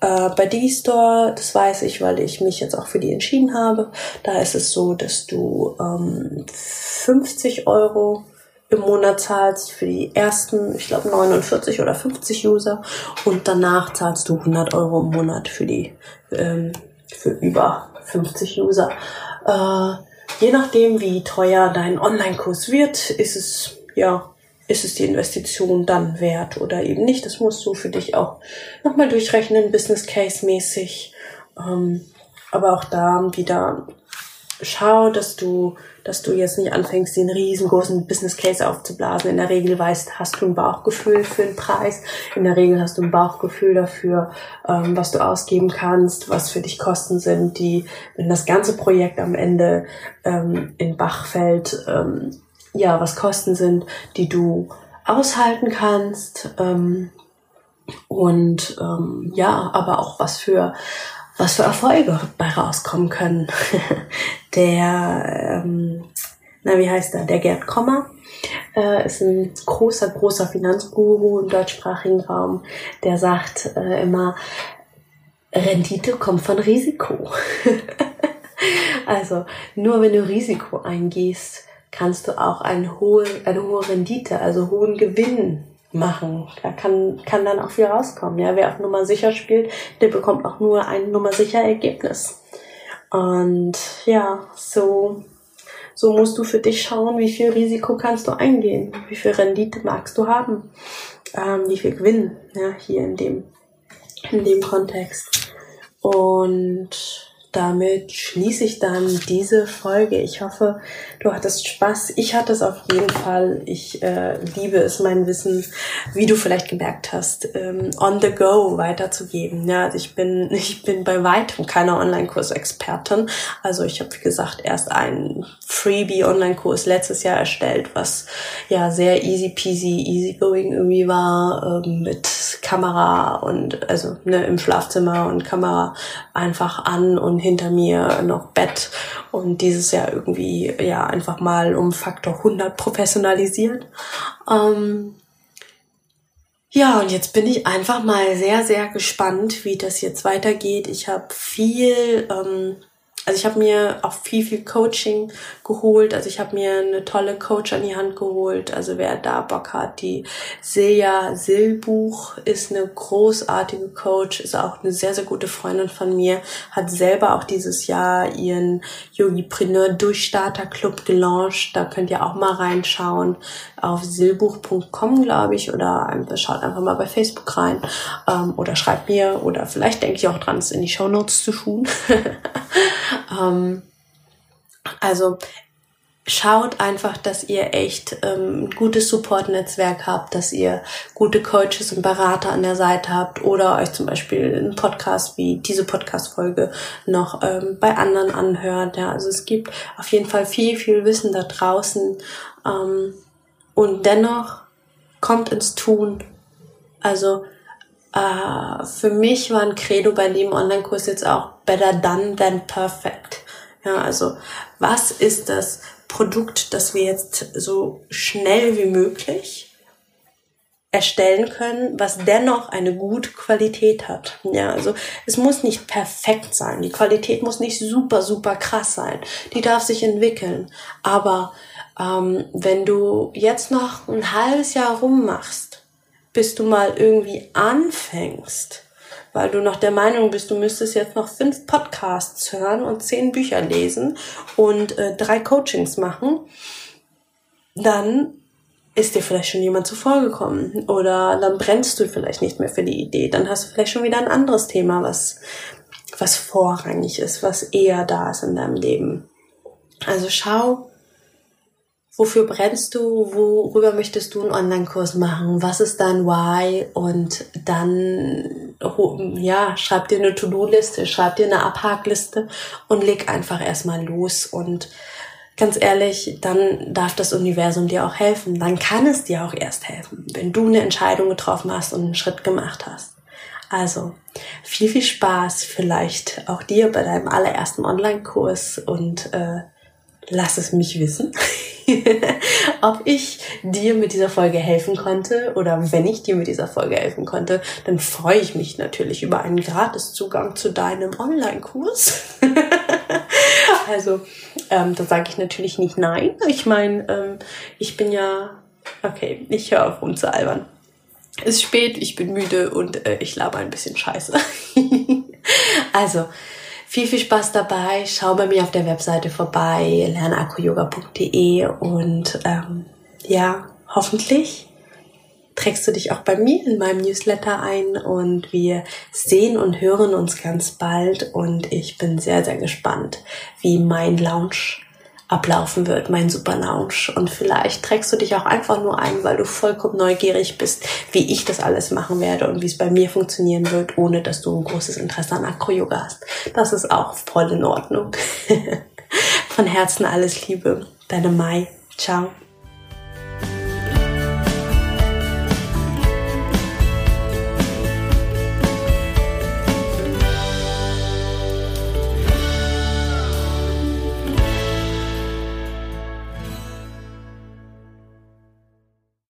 Äh, bei Digistore, das weiß ich, weil ich mich jetzt auch für die entschieden habe, da ist es so, dass du ähm, 50 Euro im Monat zahlst für die ersten, ich glaube 49 oder 50 User und danach zahlst du 100 Euro im Monat für die ähm, für über 50 User. Äh, Je nachdem, wie teuer dein Online-Kurs wird, ist es, ja, ist es die Investition dann wert oder eben nicht. Das musst du für dich auch nochmal durchrechnen, Business Case mäßig. Ähm, aber auch da wieder schau, dass du, dass du jetzt nicht anfängst, den riesengroßen Business Case aufzublasen. In der Regel weißt, hast du ein Bauchgefühl für den Preis. In der Regel hast du ein Bauchgefühl dafür, ähm, was du ausgeben kannst, was für dich Kosten sind, die, wenn das ganze Projekt am Ende ähm, in Bach fällt, ähm, ja, was Kosten sind, die du aushalten kannst. Ähm, und ähm, ja, aber auch was für was für Erfolge bei rauskommen können. der, ähm, na wie heißt er, der Gerd Kommer, äh, ist ein großer, großer Finanzguru im deutschsprachigen Raum, der sagt äh, immer, Rendite kommt von Risiko. also nur wenn du Risiko eingehst, kannst du auch eine hohe, eine hohe Rendite, also hohen Gewinn machen. Da kann, kann dann auch viel rauskommen. Ja, wer auf Nummer sicher spielt, der bekommt auch nur ein Nummer sicher Ergebnis. Und ja, so, so musst du für dich schauen, wie viel Risiko kannst du eingehen, wie viel Rendite magst du haben, ähm, wie viel Gewinn, ja, hier in dem, in dem Kontext. Und damit schließe ich dann diese Folge. Ich hoffe, du hattest Spaß. Ich hatte es auf jeden Fall. Ich äh, liebe es, mein Wissen, wie du vielleicht gemerkt hast, ähm, on the go weiterzugeben. Ja, also ich bin, ich bin bei weitem keine Online-Kurs-Expertin. Also ich habe, wie gesagt, erst einen Freebie-Online-Kurs letztes Jahr erstellt, was ja sehr easy peasy, easy going irgendwie war, ähm, mit Kamera und also ne, im Schlafzimmer und Kamera einfach an und hinter mir noch Bett und dieses Jahr irgendwie ja einfach mal um Faktor 100 professionalisiert. Ähm, ja, und jetzt bin ich einfach mal sehr, sehr gespannt, wie das jetzt weitergeht. Ich habe viel ähm, also ich habe mir auch viel, viel Coaching geholt. Also ich habe mir eine tolle Coach an die Hand geholt. Also wer da Bock hat, die Silja Silbuch ist eine großartige Coach, ist auch eine sehr, sehr gute Freundin von mir, hat selber auch dieses Jahr ihren Yogipreneur Durchstarter Club gelauncht. Da könnt ihr auch mal reinschauen auf silbuch.com, glaube ich, oder einfach, schaut einfach mal bei Facebook rein ähm, oder schreibt mir oder vielleicht denke ich auch dran, es in die Show Notes zu tun. ähm, also schaut einfach, dass ihr echt ähm, ein gutes Support-Netzwerk habt, dass ihr gute Coaches und Berater an der Seite habt oder euch zum Beispiel einen Podcast wie diese Podcast-Folge noch ähm, bei anderen anhört. Ja, also es gibt auf jeden Fall viel, viel Wissen da draußen. Ähm, und dennoch kommt ins Tun. Also äh, für mich war ein Credo bei dem Online-Kurs jetzt auch better done than perfect. Ja, also was ist das Produkt, das wir jetzt so schnell wie möglich erstellen können, was dennoch eine gute Qualität hat. Ja, also es muss nicht perfekt sein. Die Qualität muss nicht super, super krass sein. Die darf sich entwickeln. Aber ähm, wenn du jetzt noch ein halbes Jahr rummachst, bis du mal irgendwie anfängst, weil du noch der Meinung bist, du müsstest jetzt noch fünf Podcasts hören und zehn Bücher lesen und äh, drei Coachings machen, dann ist dir vielleicht schon jemand zuvor gekommen oder dann brennst du vielleicht nicht mehr für die Idee. Dann hast du vielleicht schon wieder ein anderes Thema, was, was vorrangig ist, was eher da ist in deinem Leben. Also schau, wofür brennst du, worüber möchtest du einen Online-Kurs machen, was ist dein Why und dann, ja, schreib dir eine To-Do-Liste, schreib dir eine Abhakliste und leg einfach erstmal los und ganz ehrlich, dann darf das Universum dir auch helfen. Dann kann es dir auch erst helfen, wenn du eine Entscheidung getroffen hast und einen Schritt gemacht hast. Also viel, viel Spaß vielleicht auch dir bei deinem allerersten Online-Kurs und äh, lass es mich wissen, ob ich dir mit dieser Folge helfen konnte oder wenn ich dir mit dieser Folge helfen konnte, dann freue ich mich natürlich über einen Gratiszugang zu deinem Online-Kurs. also ähm, da sage ich natürlich nicht nein. Ich meine, ähm, ich bin ja, okay, ich höre auf rumzualbern. Es ist spät, ich bin müde und äh, ich laber ein bisschen scheiße. also, viel, viel Spaß dabei. Schau bei mir auf der Webseite vorbei, lernakkuyoga.de und ähm, ja, hoffentlich trägst du dich auch bei mir in meinem Newsletter ein und wir sehen und hören uns ganz bald und ich bin sehr, sehr gespannt, wie mein Lounge ablaufen wird, mein Super Lounge. Und vielleicht trägst du dich auch einfach nur ein, weil du vollkommen neugierig bist, wie ich das alles machen werde und wie es bei mir funktionieren wird, ohne dass du ein großes Interesse an Acro-Yoga hast. Das ist auch voll in Ordnung. Von Herzen alles Liebe. Deine Mai. Ciao.